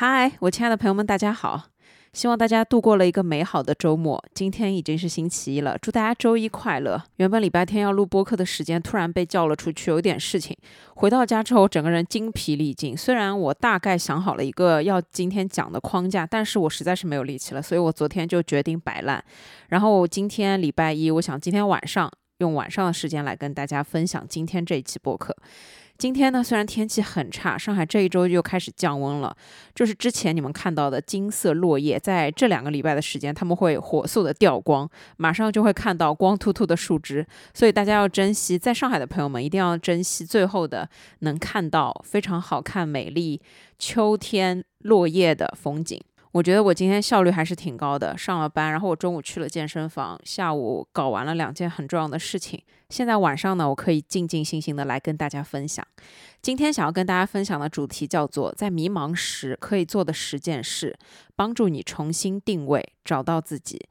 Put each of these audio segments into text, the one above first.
嗨，我亲爱的朋友们，大家好！希望大家度过了一个美好的周末。今天已经是星期一了，祝大家周一快乐。原本礼拜天要录播客的时间突然被叫了出去，有点事情。回到家之后，整个人精疲力尽。虽然我大概想好了一个要今天讲的框架，但是我实在是没有力气了，所以我昨天就决定摆烂。然后今天礼拜一，我想今天晚上用晚上的时间来跟大家分享今天这一期播客。今天呢，虽然天气很差，上海这一周又开始降温了。就是之前你们看到的金色落叶，在这两个礼拜的时间，他们会火速的掉光，马上就会看到光秃秃的树枝。所以大家要珍惜，在上海的朋友们一定要珍惜最后的能看到非常好看、美丽秋天落叶的风景。我觉得我今天效率还是挺高的，上了班，然后我中午去了健身房，下午搞完了两件很重要的事情。现在晚上呢，我可以静静心心的来跟大家分享。今天想要跟大家分享的主题叫做在迷茫时可以做的十件事，帮助你重新定位，找到自己。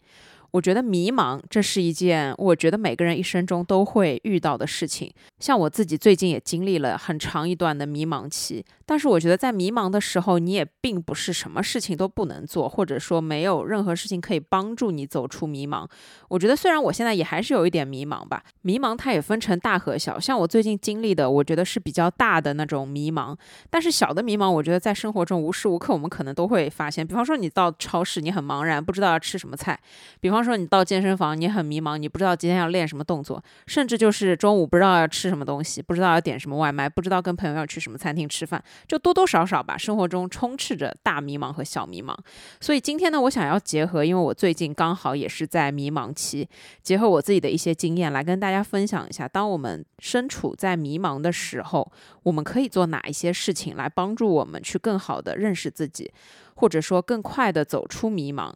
我觉得迷茫，这是一件我觉得每个人一生中都会遇到的事情。像我自己最近也经历了很长一段的迷茫期，但是我觉得在迷茫的时候，你也并不是什么事情都不能做，或者说没有任何事情可以帮助你走出迷茫。我觉得虽然我现在也还是有一点迷茫吧，迷茫它也分成大和小。像我最近经历的，我觉得是比较大的那种迷茫，但是小的迷茫，我觉得在生活中无时无刻我们可能都会发现。比方说你到超市，你很茫然，不知道要吃什么菜；比方比方说你到健身房，你很迷茫，你不知道今天要练什么动作；甚至就是中午不知道要吃什么东西，不知道要点什么外卖，不知道跟朋友要去什么餐厅吃饭，就多多少少吧，生活中充斥着大迷茫和小迷茫。所以今天呢，我想要结合，因为我最近刚好也是在迷茫期，结合我自己的一些经验来跟大家分享一下，当我们身处在迷茫的时候，我们可以做哪一些事情来帮助我们去更好的认识自己，或者说更快的走出迷茫。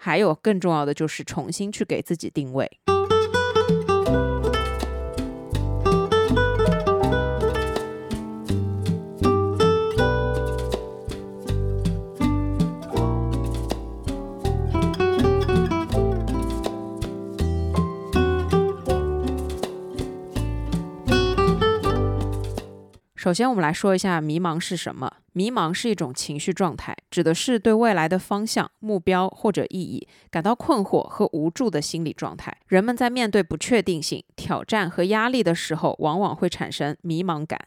还有更重要的就是重新去给自己定位。首先，我们来说一下迷茫是什么。迷茫是一种情绪状态，指的是对未来的方向、目标或者意义感到困惑和无助的心理状态。人们在面对不确定性、挑战和压力的时候，往往会产生迷茫感。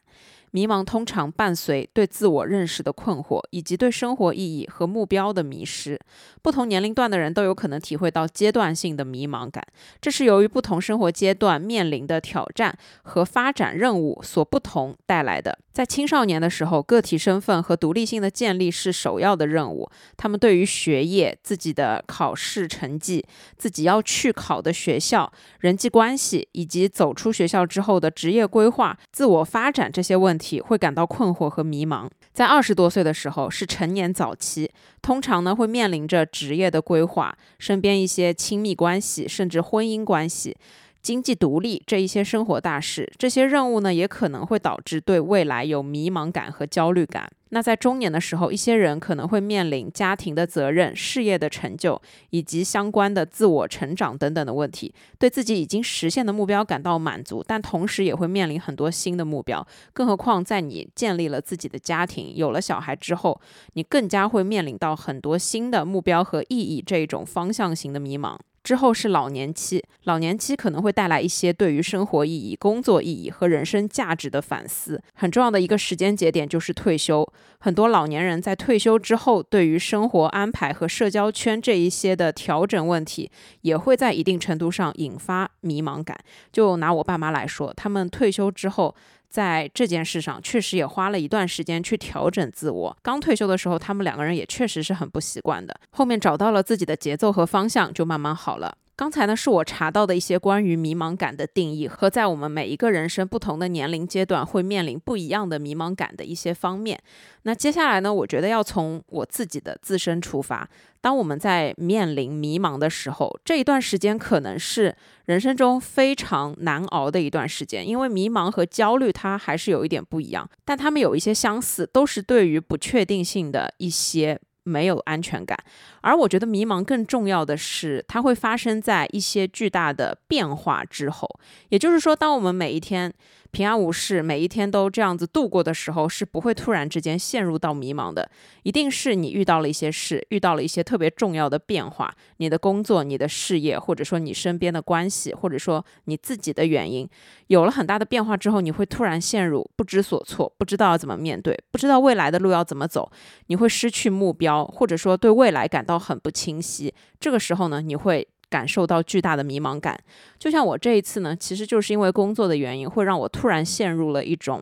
迷茫通常伴随对自我认识的困惑，以及对生活意义和目标的迷失。不同年龄段的人都有可能体会到阶段性的迷茫感，这是由于不同生活阶段面临的挑战和发展任务所不同带来的。在青少年的时候，个体身份和独立性的建立是首要的任务。他们对于学业、自己的考试成绩、自己要去考的学校、人际关系，以及走出学校之后的职业规划、自我发展这些问题，会感到困惑和迷茫。在二十多岁的时候，是成年早期，通常呢会面临着职业的规划、身边一些亲密关系，甚至婚姻关系。经济独立这一些生活大事，这些任务呢，也可能会导致对未来有迷茫感和焦虑感。那在中年的时候，一些人可能会面临家庭的责任、事业的成就以及相关的自我成长等等的问题，对自己已经实现的目标感到满足，但同时也会面临很多新的目标。更何况在你建立了自己的家庭、有了小孩之后，你更加会面临到很多新的目标和意义这一种方向型的迷茫。之后是老年期，老年期可能会带来一些对于生活意义、工作意义和人生价值的反思。很重要的一个时间节点就是退休。很多老年人在退休之后，对于生活安排和社交圈这一些的调整问题，也会在一定程度上引发迷茫感。就拿我爸妈来说，他们退休之后。在这件事上，确实也花了一段时间去调整自我。刚退休的时候，他们两个人也确实是很不习惯的。后面找到了自己的节奏和方向，就慢慢好了。刚才呢，是我查到的一些关于迷茫感的定义和在我们每一个人生不同的年龄阶段会面临不一样的迷茫感的一些方面。那接下来呢，我觉得要从我自己的自身出发。当我们在面临迷茫的时候，这一段时间可能是人生中非常难熬的一段时间，因为迷茫和焦虑它还是有一点不一样，但它们有一些相似，都是对于不确定性的一些。没有安全感，而我觉得迷茫更重要的是，它会发生在一些巨大的变化之后。也就是说，当我们每一天，平安无事，每一天都这样子度过的时候，是不会突然之间陷入到迷茫的。一定是你遇到了一些事，遇到了一些特别重要的变化，你的工作、你的事业，或者说你身边的关系，或者说你自己的原因，有了很大的变化之后，你会突然陷入不知所措，不知道要怎么面对，不知道未来的路要怎么走，你会失去目标，或者说对未来感到很不清晰。这个时候呢，你会。感受到巨大的迷茫感，就像我这一次呢，其实就是因为工作的原因，会让我突然陷入了一种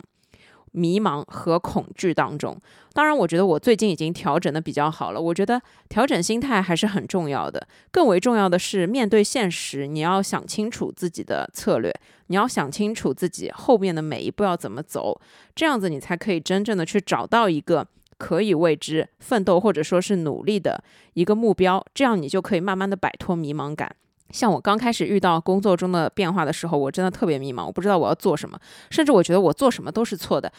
迷茫和恐惧当中。当然，我觉得我最近已经调整的比较好了。我觉得调整心态还是很重要的，更为重要的是面对现实，你要想清楚自己的策略，你要想清楚自己后面的每一步要怎么走，这样子你才可以真正的去找到一个。可以为之奋斗或者说是努力的一个目标，这样你就可以慢慢的摆脱迷茫感。像我刚开始遇到工作中的变化的时候，我真的特别迷茫，我不知道我要做什么，甚至我觉得我做什么都是错的。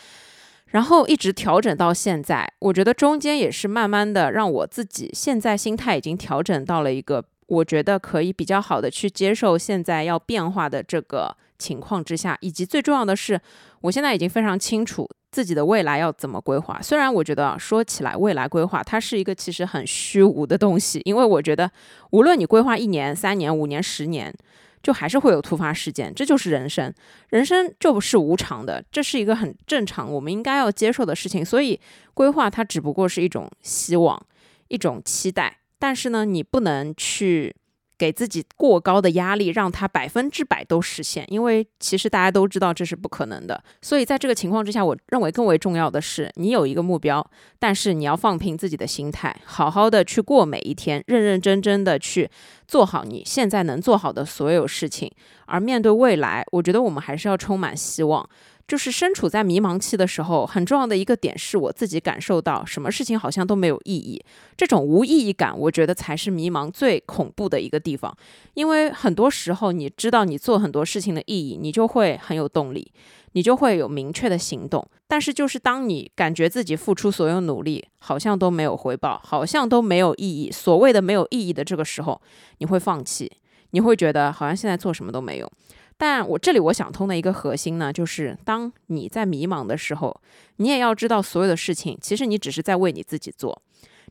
然后一直调整到现在，我觉得中间也是慢慢的让我自己现在心态已经调整到了一个我觉得可以比较好的去接受现在要变化的这个情况之下，以及最重要的是，我现在已经非常清楚。自己的未来要怎么规划？虽然我觉得啊说起来未来规划，它是一个其实很虚无的东西，因为我觉得无论你规划一年、三年、五年、十年，就还是会有突发事件，这就是人生，人生就不是无常的，这是一个很正常，我们应该要接受的事情。所以规划它只不过是一种希望，一种期待，但是呢，你不能去。给自己过高的压力，让它百分之百都实现，因为其实大家都知道这是不可能的。所以在这个情况之下，我认为更为重要的是，你有一个目标，但是你要放平自己的心态，好好的去过每一天，认认真真的去做好你现在能做好的所有事情。而面对未来，我觉得我们还是要充满希望。就是身处在迷茫期的时候，很重要的一个点是我自己感受到什么事情好像都没有意义。这种无意义感，我觉得才是迷茫最恐怖的一个地方。因为很多时候，你知道你做很多事情的意义，你就会很有动力，你就会有明确的行动。但是，就是当你感觉自己付出所有努力好像都没有回报，好像都没有意义，所谓的没有意义的这个时候，你会放弃，你会觉得好像现在做什么都没有。但我这里我想通的一个核心呢，就是当你在迷茫的时候，你也要知道所有的事情，其实你只是在为你自己做，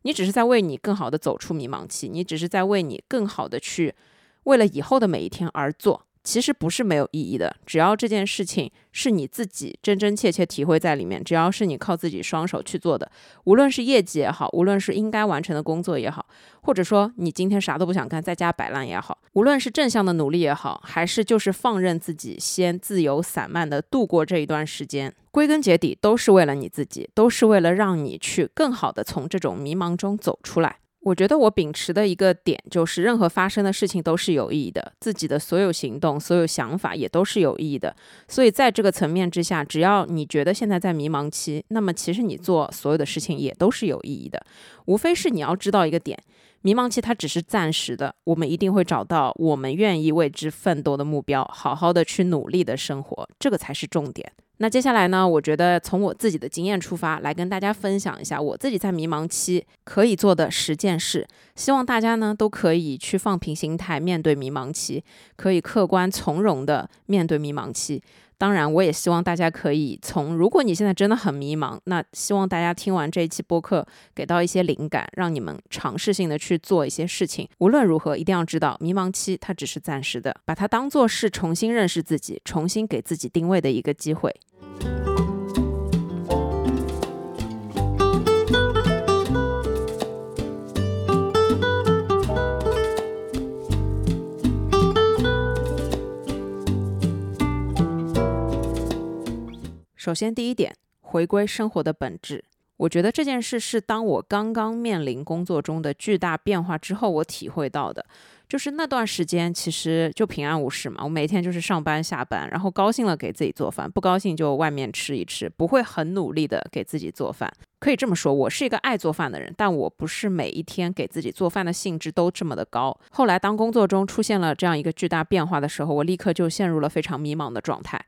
你只是在为你更好的走出迷茫期，你只是在为你更好的去为了以后的每一天而做。其实不是没有意义的，只要这件事情是你自己真真切切体会在里面，只要是你靠自己双手去做的，无论是业绩也好，无论是应该完成的工作也好，或者说你今天啥都不想干，在家摆烂也好，无论是正向的努力也好，还是就是放任自己先自由散漫的度过这一段时间，归根结底都是为了你自己，都是为了让你去更好的从这种迷茫中走出来。我觉得我秉持的一个点就是，任何发生的事情都是有意义的，自己的所有行动、所有想法也都是有意义的。所以在这个层面之下，只要你觉得现在在迷茫期，那么其实你做所有的事情也都是有意义的。无非是你要知道一个点，迷茫期它只是暂时的，我们一定会找到我们愿意为之奋斗的目标，好好的去努力的生活，这个才是重点。那接下来呢？我觉得从我自己的经验出发，来跟大家分享一下我自己在迷茫期可以做的十件事。希望大家呢都可以去放平心态，面对迷茫期，可以客观从容的面对迷茫期。当然，我也希望大家可以从，如果你现在真的很迷茫，那希望大家听完这一期播客，给到一些灵感，让你们尝试性的去做一些事情。无论如何，一定要知道，迷茫期它只是暂时的，把它当做是重新认识自己、重新给自己定位的一个机会。首先，第一点，回归生活的本质。我觉得这件事是当我刚刚面临工作中的巨大变化之后，我体会到的。就是那段时间，其实就平安无事嘛。我每天就是上班下班，然后高兴了给自己做饭，不高兴就外面吃一吃，不会很努力的给自己做饭。可以这么说，我是一个爱做饭的人，但我不是每一天给自己做饭的兴致都这么的高。后来当工作中出现了这样一个巨大变化的时候，我立刻就陷入了非常迷茫的状态。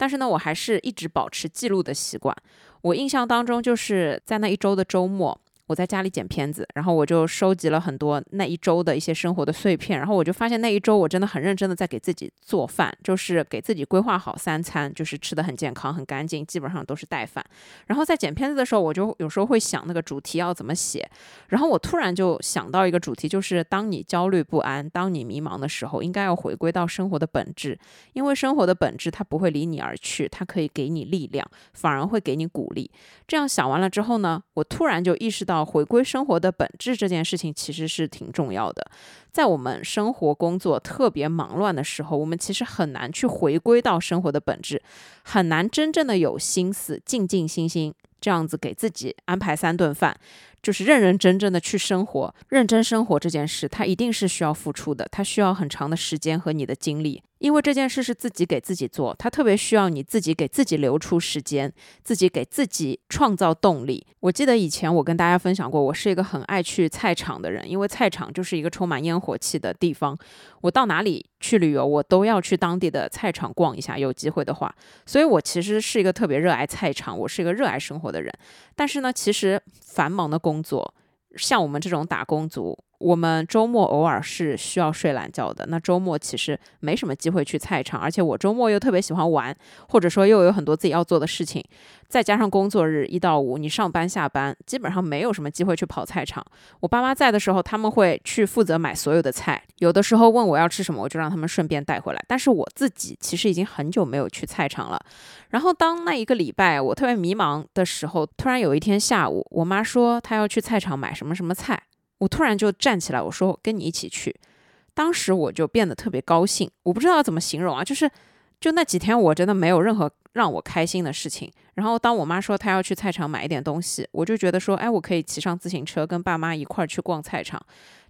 但是呢，我还是一直保持记录的习惯。我印象当中，就是在那一周的周末。我在家里剪片子，然后我就收集了很多那一周的一些生活的碎片，然后我就发现那一周我真的很认真的在给自己做饭，就是给自己规划好三餐，就是吃的很健康、很干净，基本上都是带饭。然后在剪片子的时候，我就有时候会想那个主题要怎么写，然后我突然就想到一个主题，就是当你焦虑不安、当你迷茫的时候，应该要回归到生活的本质，因为生活的本质它不会离你而去，它可以给你力量，反而会给你鼓励。这样想完了之后呢，我突然就意识到，回归生活的本质这件事情其实是挺重要的。在我们生活工作特别忙乱的时候，我们其实很难去回归到生活的本质，很难真正的有心思、静静心心这样子给自己安排三顿饭。就是认认真真的去生活，认真生活这件事，它一定是需要付出的，它需要很长的时间和你的精力，因为这件事是自己给自己做，它特别需要你自己给自己留出时间，自己给自己创造动力。我记得以前我跟大家分享过，我是一个很爱去菜场的人，因为菜场就是一个充满烟火气的地方，我到哪里去旅游，我都要去当地的菜场逛一下，有机会的话，所以我其实是一个特别热爱菜场，我是一个热爱生活的人。但是呢，其实繁忙的工工作，像我们这种打工族。我们周末偶尔是需要睡懒觉的，那周末其实没什么机会去菜场，而且我周末又特别喜欢玩，或者说又有很多自己要做的事情，再加上工作日一到五你上班下班，基本上没有什么机会去跑菜场。我爸妈在的时候，他们会去负责买所有的菜，有的时候问我要吃什么，我就让他们顺便带回来。但是我自己其实已经很久没有去菜场了。然后当那一个礼拜我特别迷茫的时候，突然有一天下午，我妈说她要去菜场买什么什么菜。我突然就站起来，我说跟你一起去。当时我就变得特别高兴，我不知道怎么形容啊，就是就那几天我真的没有任何让我开心的事情。然后当我妈说她要去菜场买一点东西，我就觉得说，哎，我可以骑上自行车跟爸妈一块儿去逛菜场。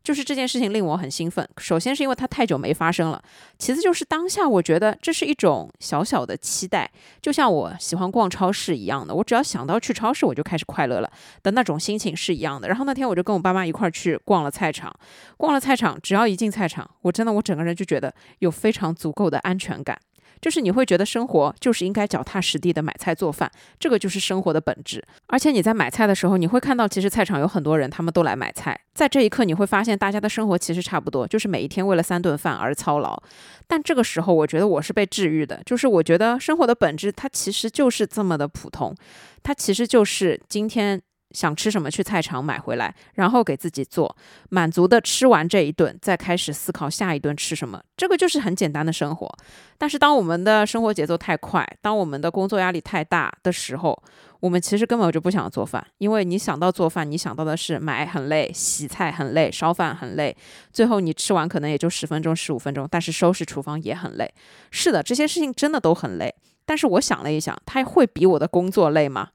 就是这件事情令我很兴奋。首先是因为它太久没发生了，其次就是当下我觉得这是一种小小的期待，就像我喜欢逛超市一样的。我只要想到去超市，我就开始快乐了的那种心情是一样的。然后那天我就跟我爸妈一块儿去逛了菜场，逛了菜场，只要一进菜场，我真的我整个人就觉得有非常足够的安全感。就是你会觉得生活就是应该脚踏实地的买菜做饭，这个就是生活的本质。而且你在买菜的时候，你会看到其实菜场有很多人，他们都来买菜。在这一刻，你会发现大家的生活其实差不多，就是每一天为了三顿饭而操劳。但这个时候，我觉得我是被治愈的，就是我觉得生活的本质它其实就是这么的普通，它其实就是今天。想吃什么去菜场买回来，然后给自己做，满足的吃完这一顿，再开始思考下一顿吃什么。这个就是很简单的生活。但是当我们的生活节奏太快，当我们的工作压力太大的时候，我们其实根本就不想做饭，因为你想到做饭，你想到的是买很累，洗菜很累，烧饭很累，最后你吃完可能也就十分钟、十五分钟，但是收拾厨房也很累。是的，这些事情真的都很累。但是我想了一想，它会比我的工作累吗？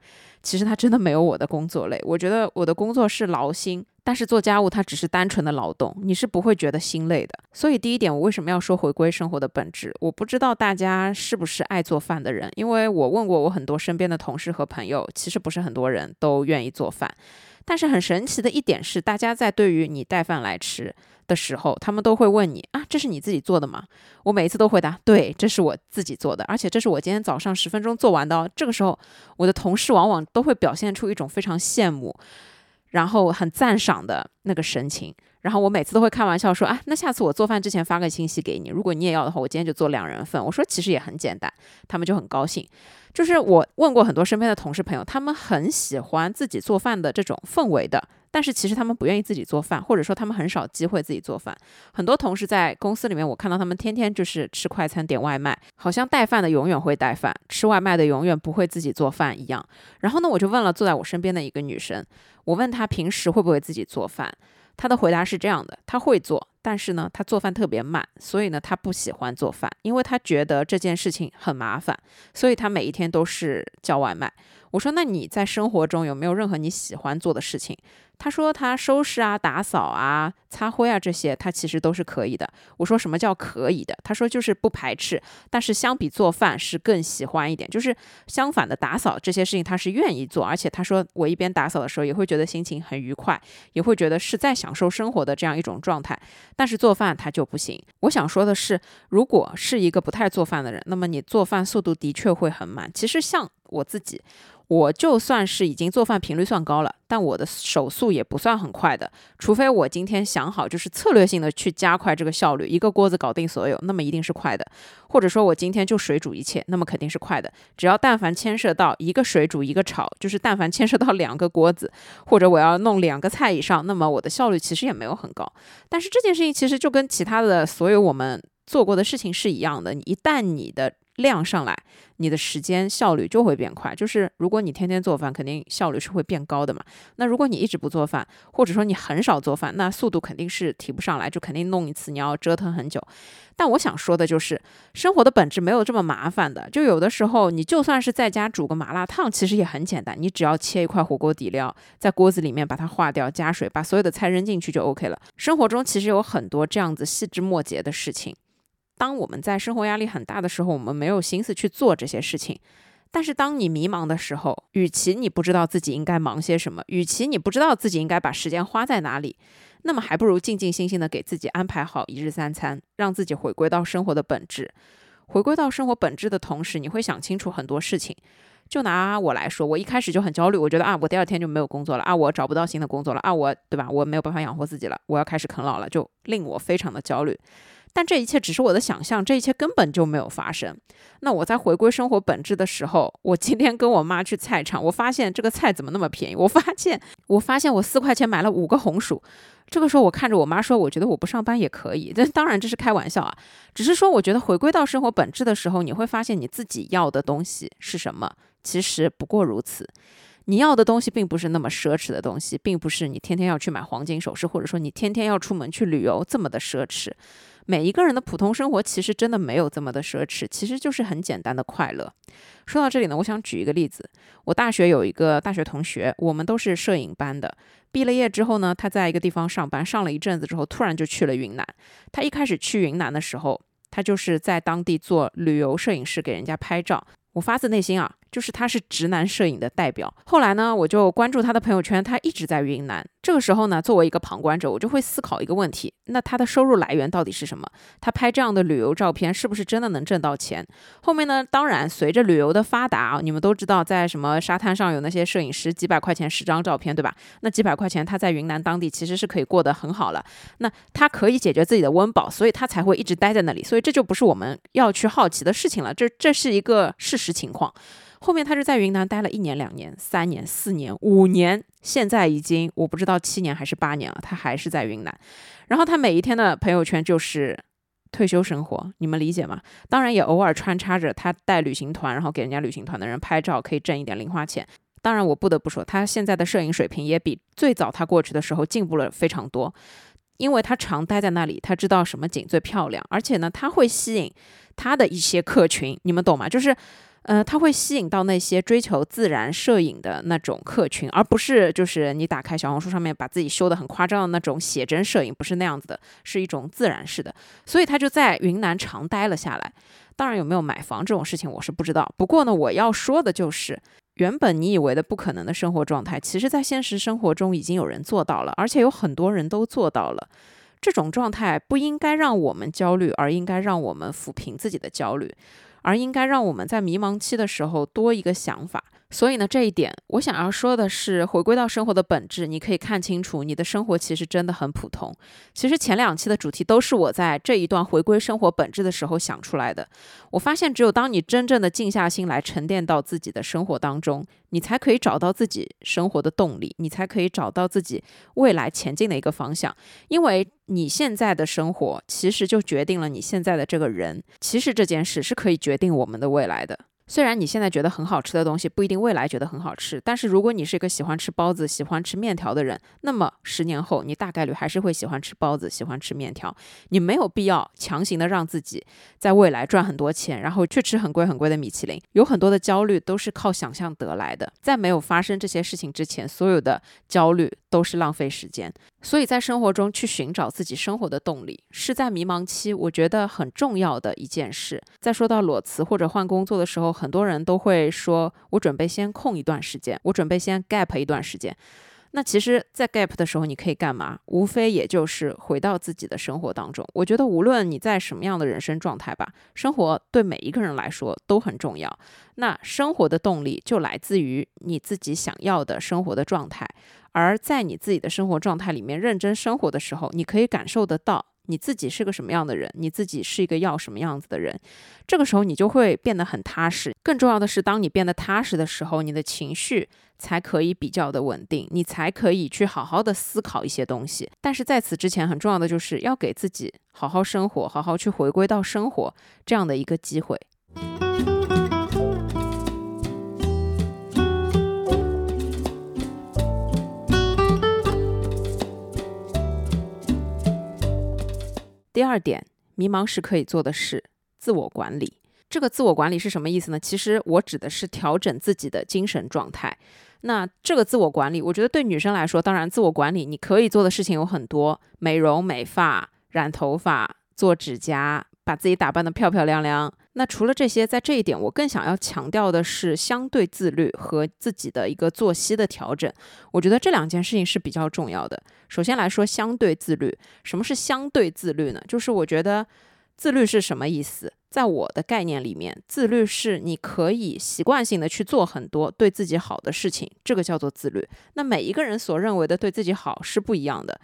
其实他真的没有我的工作累，我觉得我的工作是劳心，但是做家务它只是单纯的劳动，你是不会觉得心累的。所以第一点，我为什么要说回归生活的本质？我不知道大家是不是爱做饭的人，因为我问过我很多身边的同事和朋友，其实不是很多人都愿意做饭。但是很神奇的一点是，大家在对于你带饭来吃。的时候，他们都会问你啊，这是你自己做的吗？我每一次都回答，对，这是我自己做的，而且这是我今天早上十分钟做完的哦。这个时候，我的同事往往都会表现出一种非常羡慕，然后很赞赏的那个神情。然后我每次都会开玩笑说啊，那下次我做饭之前发个信息给你，如果你也要的话，我今天就做两人份。我说其实也很简单，他们就很高兴。就是我问过很多身边的同事朋友，他们很喜欢自己做饭的这种氛围的。但是其实他们不愿意自己做饭，或者说他们很少机会自己做饭。很多同事在公司里面，我看到他们天天就是吃快餐、点外卖，好像带饭的永远会带饭，吃外卖的永远不会自己做饭一样。然后呢，我就问了坐在我身边的一个女生，我问她平时会不会自己做饭，她的回答是这样的：她会做，但是呢，她做饭特别慢，所以呢，她不喜欢做饭，因为她觉得这件事情很麻烦，所以她每一天都是叫外卖。我说，那你在生活中有没有任何你喜欢做的事情？他说他收拾啊、打扫啊、擦灰啊这些，他其实都是可以的。我说什么叫可以的？他说就是不排斥，但是相比做饭是更喜欢一点。就是相反的，打扫这些事情他是愿意做，而且他说我一边打扫的时候也会觉得心情很愉快，也会觉得是在享受生活的这样一种状态。但是做饭他就不行。我想说的是，如果是一个不太做饭的人，那么你做饭速度的确会很慢。其实像我自己。我就算是已经做饭频率算高了，但我的手速也不算很快的。除非我今天想好，就是策略性的去加快这个效率，一个锅子搞定所有，那么一定是快的。或者说我今天就水煮一切，那么肯定是快的。只要但凡牵涉到一个水煮一个炒，就是但凡牵涉到两个锅子，或者我要弄两个菜以上，那么我的效率其实也没有很高。但是这件事情其实就跟其他的所有我们做过的事情是一样的，一旦你的量上来，你的时间效率就会变快。就是如果你天天做饭，肯定效率是会变高的嘛。那如果你一直不做饭，或者说你很少做饭，那速度肯定是提不上来，就肯定弄一次你要折腾很久。但我想说的就是，生活的本质没有这么麻烦的。就有的时候，你就算是在家煮个麻辣烫，其实也很简单，你只要切一块火锅底料，在锅子里面把它化掉，加水，把所有的菜扔进去就 OK 了。生活中其实有很多这样子细枝末节的事情。当我们在生活压力很大的时候，我们没有心思去做这些事情。但是当你迷茫的时候，与其你不知道自己应该忙些什么，与其你不知道自己应该把时间花在哪里，那么还不如静静心心的给自己安排好一日三餐，让自己回归到生活的本质。回归到生活本质的同时，你会想清楚很多事情。就拿我来说，我一开始就很焦虑，我觉得啊，我第二天就没有工作了啊，我找不到新的工作了啊，我对吧？我没有办法养活自己了，我要开始啃老了，就令我非常的焦虑。但这一切只是我的想象，这一切根本就没有发生。那我在回归生活本质的时候，我今天跟我妈去菜场，我发现这个菜怎么那么便宜？我发现，我发现我四块钱买了五个红薯。这个时候，我看着我妈说：“我觉得我不上班也可以。”但当然这是开玩笑啊，只是说我觉得回归到生活本质的时候，你会发现你自己要的东西是什么。其实不过如此。你要的东西并不是那么奢侈的东西，并不是你天天要去买黄金首饰，或者说你天天要出门去旅游这么的奢侈。每一个人的普通生活其实真的没有这么的奢侈，其实就是很简单的快乐。说到这里呢，我想举一个例子。我大学有一个大学同学，我们都是摄影班的。毕了业之后呢，他在一个地方上班，上了一阵子之后，突然就去了云南。他一开始去云南的时候，他就是在当地做旅游摄影师，给人家拍照。我发自内心啊。就是他是直男摄影的代表。后来呢，我就关注他的朋友圈，他一直在云南。这个时候呢，作为一个旁观者，我就会思考一个问题：那他的收入来源到底是什么？他拍这样的旅游照片，是不是真的能挣到钱？后面呢，当然随着旅游的发达啊，你们都知道，在什么沙滩上有那些摄影师，几百块钱十张照片，对吧？那几百块钱他在云南当地其实是可以过得很好了。那他可以解决自己的温饱，所以他才会一直待在那里。所以这就不是我们要去好奇的事情了，这这是一个事实情况。后面他是在云南待了一年、两年、三年、四年、五年，现在已经我不知道七年还是八年了，他还是在云南。然后他每一天的朋友圈就是退休生活，你们理解吗？当然也偶尔穿插着他带旅行团，然后给人家旅行团的人拍照，可以挣一点零花钱。当然我不得不说，他现在的摄影水平也比最早他过去的时候进步了非常多，因为他常待在那里，他知道什么景最漂亮，而且呢，他会吸引他的一些客群，你们懂吗？就是。呃，它会吸引到那些追求自然摄影的那种客群，而不是就是你打开小红书上面把自己修的很夸张的那种写真摄影，不是那样子的，是一种自然式的。所以他就在云南长待了下来。当然，有没有买房这种事情我是不知道。不过呢，我要说的就是，原本你以为的不可能的生活状态，其实在现实生活中已经有人做到了，而且有很多人都做到了。这种状态不应该让我们焦虑，而应该让我们抚平自己的焦虑。而应该让我们在迷茫期的时候多一个想法。所以呢，这一点我想要说的是，回归到生活的本质，你可以看清楚，你的生活其实真的很普通。其实前两期的主题都是我在这一段回归生活本质的时候想出来的。我发现，只有当你真正的静下心来，沉淀到自己的生活当中，你才可以找到自己生活的动力，你才可以找到自己未来前进的一个方向。因为你现在的生活，其实就决定了你现在的这个人。其实这件事是可以决定我们的未来的。虽然你现在觉得很好吃的东西不一定未来觉得很好吃，但是如果你是一个喜欢吃包子、喜欢吃面条的人，那么十年后你大概率还是会喜欢吃包子、喜欢吃面条。你没有必要强行的让自己在未来赚很多钱，然后去吃很贵很贵的米其林。有很多的焦虑都是靠想象得来的，在没有发生这些事情之前，所有的焦虑都是浪费时间。所以在生活中去寻找自己生活的动力，是在迷茫期我觉得很重要的一件事。在说到裸辞或者换工作的时候，很多人都会说：“我准备先空一段时间，我准备先 gap 一段时间。”那其实，在 gap 的时候，你可以干嘛？无非也就是回到自己的生活当中。我觉得，无论你在什么样的人生状态吧，生活对每一个人来说都很重要。那生活的动力就来自于你自己想要的生活的状态。而在你自己的生活状态里面认真生活的时候，你可以感受得到。你自己是个什么样的人？你自己是一个要什么样子的人？这个时候你就会变得很踏实。更重要的是，当你变得踏实的时候，你的情绪才可以比较的稳定，你才可以去好好的思考一些东西。但是在此之前，很重要的就是要给自己好好生活，好好去回归到生活这样的一个机会。第二点，迷茫时可以做的事自我管理。这个自我管理是什么意思呢？其实我指的是调整自己的精神状态。那这个自我管理，我觉得对女生来说，当然自我管理你可以做的事情有很多：美容、美发、染头发、做指甲。把自己打扮得漂漂亮亮。那除了这些，在这一点，我更想要强调的是相对自律和自己的一个作息的调整。我觉得这两件事情是比较重要的。首先来说，相对自律。什么是相对自律呢？就是我觉得自律是什么意思？在我的概念里面，自律是你可以习惯性的去做很多对自己好的事情，这个叫做自律。那每一个人所认为的对自己好是不一样的。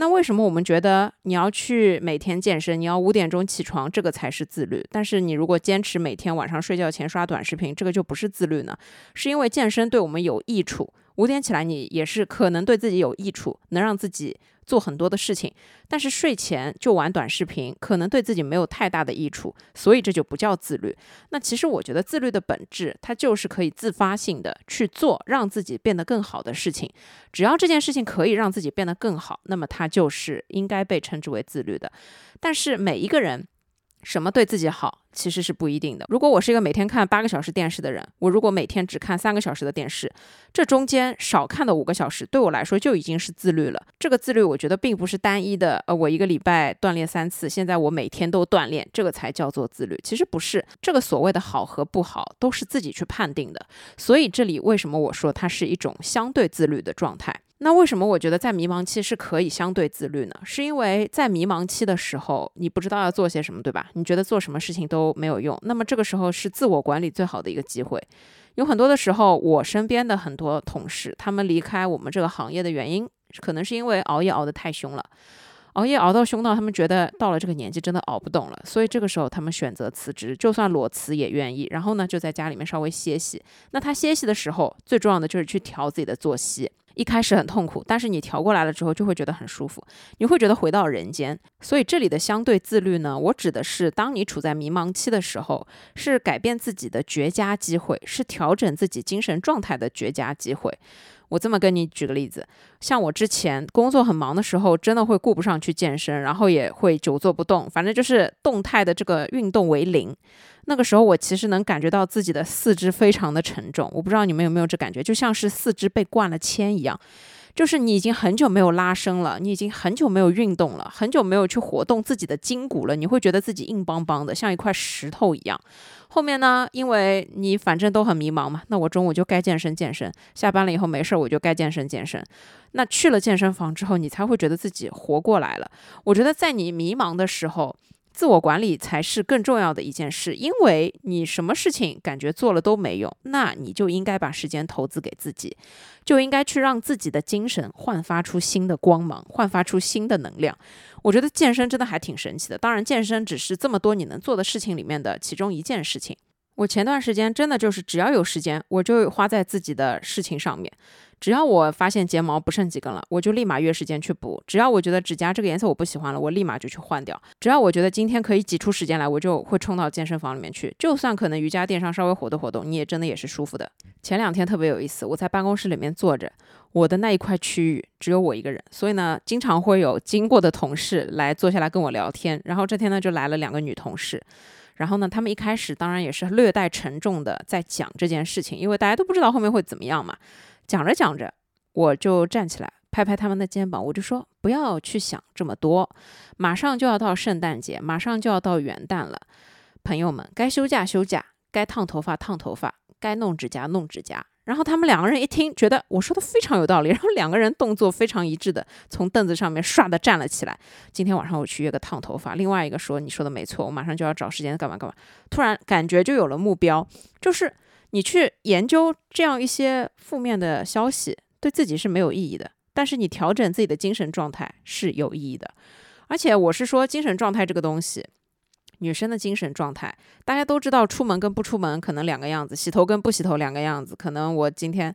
那为什么我们觉得你要去每天健身，你要五点钟起床，这个才是自律？但是你如果坚持每天晚上睡觉前刷短视频，这个就不是自律呢？是因为健身对我们有益处。五点起来，你也是可能对自己有益处，能让自己做很多的事情。但是睡前就玩短视频，可能对自己没有太大的益处，所以这就不叫自律。那其实我觉得自律的本质，它就是可以自发性的去做让自己变得更好的事情。只要这件事情可以让自己变得更好，那么它就是应该被称之为自律的。但是每一个人。什么对自己好，其实是不一定的。如果我是一个每天看八个小时电视的人，我如果每天只看三个小时的电视，这中间少看的五个小时，对我来说就已经是自律了。这个自律，我觉得并不是单一的。呃，我一个礼拜锻炼三次，现在我每天都锻炼，这个才叫做自律。其实不是，这个所谓的好和不好，都是自己去判定的。所以这里为什么我说它是一种相对自律的状态？那为什么我觉得在迷茫期是可以相对自律呢？是因为在迷茫期的时候，你不知道要做些什么，对吧？你觉得做什么事情都没有用，那么这个时候是自我管理最好的一个机会。有很多的时候，我身边的很多同事，他们离开我们这个行业的原因，可能是因为熬夜熬得太凶了，熬夜熬到凶到他们觉得到了这个年纪真的熬不动了，所以这个时候他们选择辞职，就算裸辞也愿意。然后呢，就在家里面稍微歇息。那他歇息的时候，最重要的就是去调自己的作息。一开始很痛苦，但是你调过来了之后，就会觉得很舒服，你会觉得回到人间。所以这里的相对自律呢，我指的是当你处在迷茫期的时候，是改变自己的绝佳机会，是调整自己精神状态的绝佳机会。我这么跟你举个例子，像我之前工作很忙的时候，真的会顾不上去健身，然后也会久坐不动，反正就是动态的这个运动为零。那个时候我其实能感觉到自己的四肢非常的沉重，我不知道你们有没有这感觉，就像是四肢被灌了铅一样，就是你已经很久没有拉伸了，你已经很久没有运动了，很久没有去活动自己的筋骨了，你会觉得自己硬邦邦的，像一块石头一样。后面呢，因为你反正都很迷茫嘛，那我中午就该健身健身，下班了以后没事儿我就该健身健身。那去了健身房之后，你才会觉得自己活过来了。我觉得在你迷茫的时候。自我管理才是更重要的一件事，因为你什么事情感觉做了都没用，那你就应该把时间投资给自己，就应该去让自己的精神焕发出新的光芒，焕发出新的能量。我觉得健身真的还挺神奇的，当然健身只是这么多你能做的事情里面的其中一件事情。我前段时间真的就是只要有时间，我就花在自己的事情上面。只要我发现睫毛不剩几根了，我就立马约时间去补；只要我觉得指甲这个颜色我不喜欢了，我立马就去换掉；只要我觉得今天可以挤出时间来，我就会冲到健身房里面去。就算可能瑜伽垫上稍微活动活动，你也真的也是舒服的。前两天特别有意思，我在办公室里面坐着，我的那一块区域只有我一个人，所以呢，经常会有经过的同事来坐下来跟我聊天。然后这天呢，就来了两个女同事。然后呢，他们一开始当然也是略带沉重的在讲这件事情，因为大家都不知道后面会怎么样嘛。讲着讲着，我就站起来拍拍他们的肩膀，我就说：“不要去想这么多，马上就要到圣诞节，马上就要到元旦了，朋友们，该休假休假，该烫头发烫头发，该弄指甲弄指甲。然后他们两个人一听，觉得我说的非常有道理，然后两个人动作非常一致的从凳子上面唰的站了起来。今天晚上我去约个烫头发。另外一个说：“你说的没错，我马上就要找时间干嘛干嘛。”突然感觉就有了目标，就是你去研究这样一些负面的消息，对自己是没有意义的。但是你调整自己的精神状态是有意义的。而且我是说，精神状态这个东西。女生的精神状态，大家都知道，出门跟不出门可能两个样子，洗头跟不洗头两个样子，可能我今天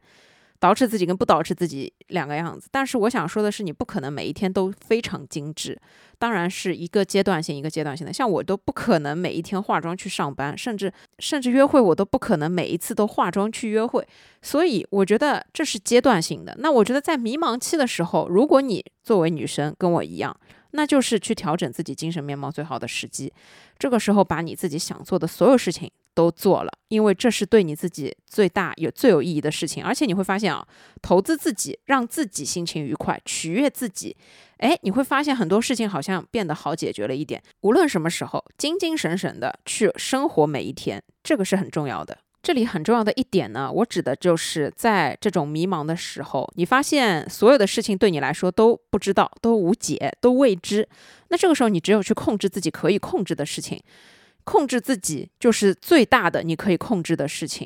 捯饬自己跟不捯饬自己两个样子。但是我想说的是，你不可能每一天都非常精致，当然是一个阶段性一个阶段性的。像我都不可能每一天化妆去上班，甚至甚至约会我都不可能每一次都化妆去约会。所以我觉得这是阶段性的。那我觉得在迷茫期的时候，如果你作为女生跟我一样。那就是去调整自己精神面貌最好的时机，这个时候把你自己想做的所有事情都做了，因为这是对你自己最大有最有意义的事情。而且你会发现啊，投资自己，让自己心情愉快，取悦自己，哎，你会发现很多事情好像变得好解决了一点。无论什么时候，精精神神的去生活每一天，这个是很重要的。这里很重要的一点呢，我指的就是在这种迷茫的时候，你发现所有的事情对你来说都不知道、都无解、都未知。那这个时候，你只有去控制自己可以控制的事情，控制自己就是最大的你可以控制的事情。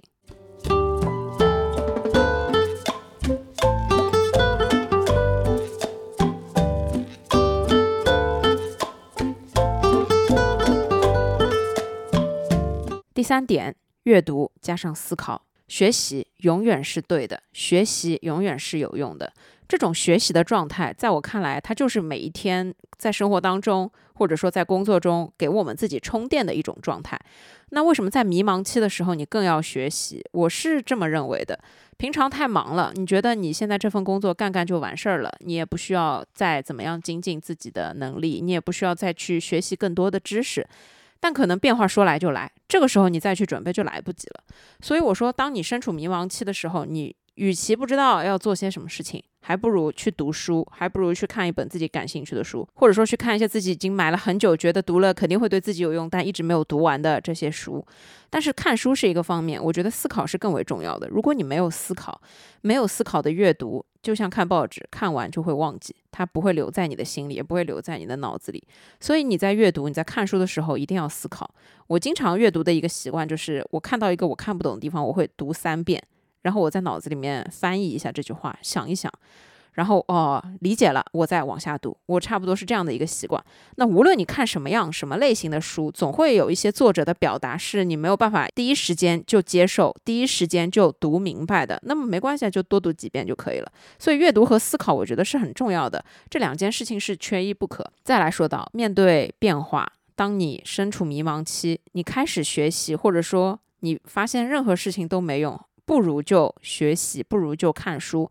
第三点。阅读加上思考，学习永远是对的，学习永远是有用的。这种学习的状态，在我看来，它就是每一天在生活当中，或者说在工作中，给我们自己充电的一种状态。那为什么在迷茫期的时候，你更要学习？我是这么认为的。平常太忙了，你觉得你现在这份工作干干就完事儿了，你也不需要再怎么样精进自己的能力，你也不需要再去学习更多的知识。但可能变化说来就来，这个时候你再去准备就来不及了。所以我说，当你身处迷茫期的时候，你与其不知道要做些什么事情，还不如去读书，还不如去看一本自己感兴趣的书，或者说去看一些自己已经买了很久，觉得读了肯定会对自己有用，但一直没有读完的这些书。但是看书是一个方面，我觉得思考是更为重要的。如果你没有思考，没有思考的阅读。就像看报纸，看完就会忘记，它不会留在你的心里，也不会留在你的脑子里。所以你在阅读、你在看书的时候，一定要思考。我经常阅读的一个习惯就是，我看到一个我看不懂的地方，我会读三遍，然后我在脑子里面翻译一下这句话，想一想。然后哦，理解了，我再往下读，我差不多是这样的一个习惯。那无论你看什么样、什么类型的书，总会有一些作者的表达是你没有办法第一时间就接受、第一时间就读明白的。那么没关系，就多读几遍就可以了。所以阅读和思考，我觉得是很重要的，这两件事情是缺一不可。再来说到面对变化，当你身处迷茫期，你开始学习，或者说你发现任何事情都没用，不如就学习，不如就看书。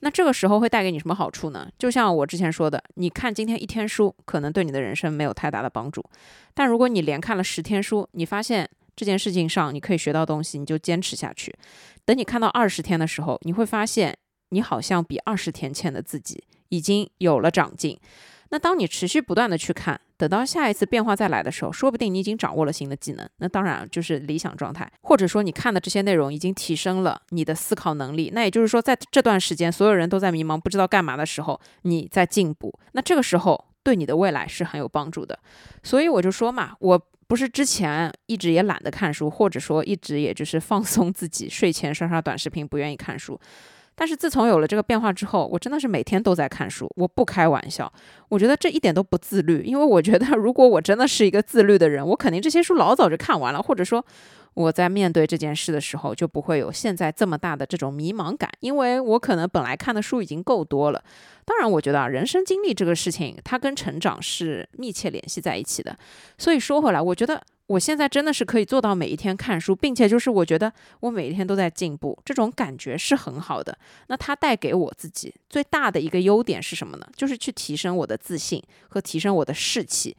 那这个时候会带给你什么好处呢？就像我之前说的，你看今天一天书，可能对你的人生没有太大的帮助。但如果你连看了十天书，你发现这件事情上你可以学到东西，你就坚持下去。等你看到二十天的时候，你会发现你好像比二十天前的自己已经有了长进。那当你持续不断的去看，等到下一次变化再来的时候，说不定你已经掌握了新的技能。那当然就是理想状态，或者说你看的这些内容已经提升了你的思考能力。那也就是说，在这段时间所有人都在迷茫不知道干嘛的时候，你在进步。那这个时候对你的未来是很有帮助的。所以我就说嘛，我不是之前一直也懒得看书，或者说一直也就是放松自己，睡前刷刷短视频，不愿意看书。但是自从有了这个变化之后，我真的是每天都在看书，我不开玩笑。我觉得这一点都不自律，因为我觉得如果我真的是一个自律的人，我肯定这些书老早就看完了，或者说我在面对这件事的时候就不会有现在这么大的这种迷茫感，因为我可能本来看的书已经够多了。当然，我觉得啊，人生经历这个事情，它跟成长是密切联系在一起的。所以说回来，我觉得。我现在真的是可以做到每一天看书，并且就是我觉得我每一天都在进步，这种感觉是很好的。那它带给我自己最大的一个优点是什么呢？就是去提升我的自信和提升我的士气，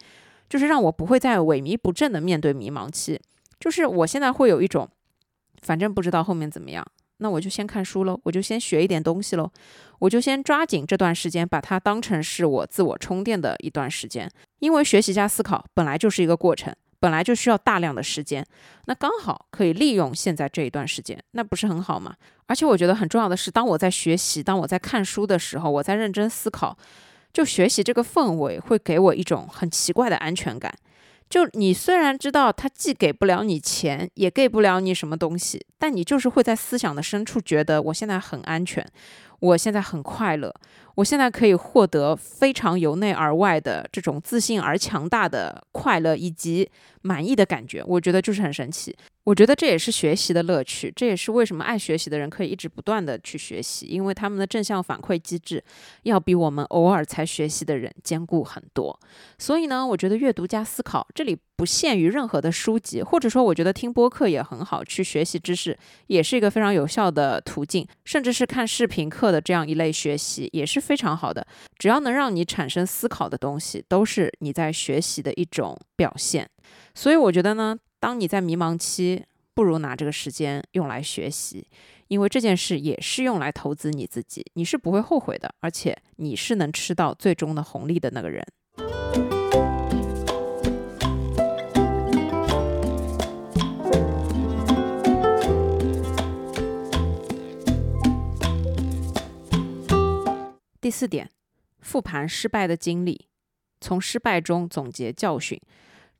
就是让我不会再萎靡不振的面对迷茫期。就是我现在会有一种，反正不知道后面怎么样，那我就先看书喽，我就先学一点东西喽，我就先抓紧这段时间，把它当成是我自我充电的一段时间。因为学习加思考本来就是一个过程。本来就需要大量的时间，那刚好可以利用现在这一段时间，那不是很好吗？而且我觉得很重要的是，当我在学习，当我在看书的时候，我在认真思考，就学习这个氛围会给我一种很奇怪的安全感。就你虽然知道它既给不了你钱，也给不了你什么东西，但你就是会在思想的深处觉得我现在很安全。我现在很快乐，我现在可以获得非常由内而外的这种自信而强大的快乐以及满意的感觉，我觉得就是很神奇。我觉得这也是学习的乐趣，这也是为什么爱学习的人可以一直不断的去学习，因为他们的正向反馈机制要比我们偶尔才学习的人坚固很多。所以呢，我觉得阅读加思考，这里不限于任何的书籍，或者说我觉得听播客也很好，去学习知识也是一个非常有效的途径，甚至是看视频课的这样一类学习也是非常好的。只要能让你产生思考的东西，都是你在学习的一种表现。所以我觉得呢。当你在迷茫期，不如拿这个时间用来学习，因为这件事也是用来投资你自己，你是不会后悔的，而且你是能吃到最终的红利的那个人。第四点，复盘失败的经历，从失败中总结教训。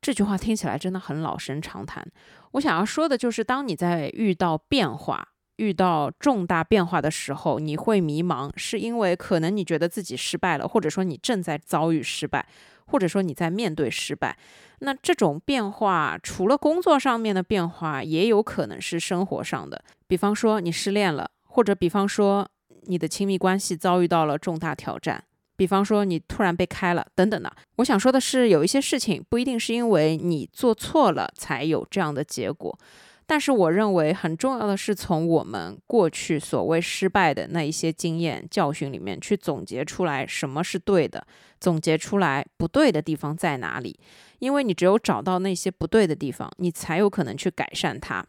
这句话听起来真的很老生常谈。我想要说的就是，当你在遇到变化、遇到重大变化的时候，你会迷茫，是因为可能你觉得自己失败了，或者说你正在遭遇失败，或者说你在面对失败。那这种变化，除了工作上面的变化，也有可能是生活上的。比方说你失恋了，或者比方说你的亲密关系遭遇到了重大挑战。比方说你突然被开了等等的，我想说的是，有一些事情不一定是因为你做错了才有这样的结果，但是我认为很重要的是从我们过去所谓失败的那一些经验教训里面去总结出来什么是对的，总结出来不对的地方在哪里，因为你只有找到那些不对的地方，你才有可能去改善它。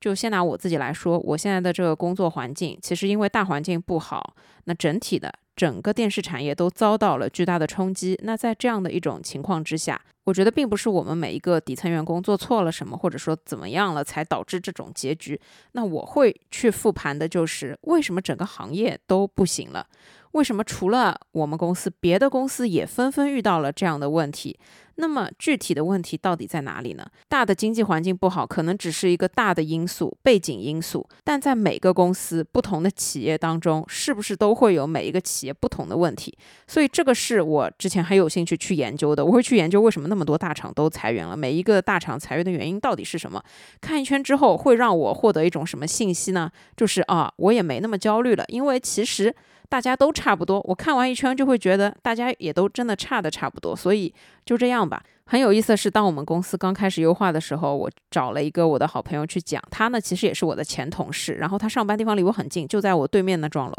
就先拿我自己来说，我现在的这个工作环境，其实因为大环境不好，那整体的。整个电视产业都遭到了巨大的冲击。那在这样的一种情况之下，我觉得并不是我们每一个底层员工做错了什么，或者说怎么样了才导致这种结局。那我会去复盘的就是为什么整个行业都不行了。为什么除了我们公司，别的公司也纷纷遇到了这样的问题？那么具体的问题到底在哪里呢？大的经济环境不好，可能只是一个大的因素、背景因素，但在每个公司、不同的企业当中，是不是都会有每一个企业不同的问题？所以这个是我之前很有兴趣去研究的。我会去研究为什么那么多大厂都裁员了，每一个大厂裁员的原因到底是什么？看一圈之后，会让我获得一种什么信息呢？就是啊，我也没那么焦虑了，因为其实。大家都差不多，我看完一圈就会觉得大家也都真的差的差不多，所以就这样吧。很有意思的是，当我们公司刚开始优化的时候，我找了一个我的好朋友去讲，他呢其实也是我的前同事，然后他上班地方离我很近，就在我对面那幢楼，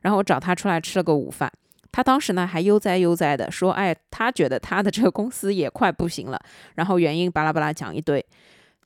然后我找他出来吃了个午饭，他当时呢还悠哉悠哉的说，哎，他觉得他的这个公司也快不行了，然后原因巴拉巴拉讲一堆。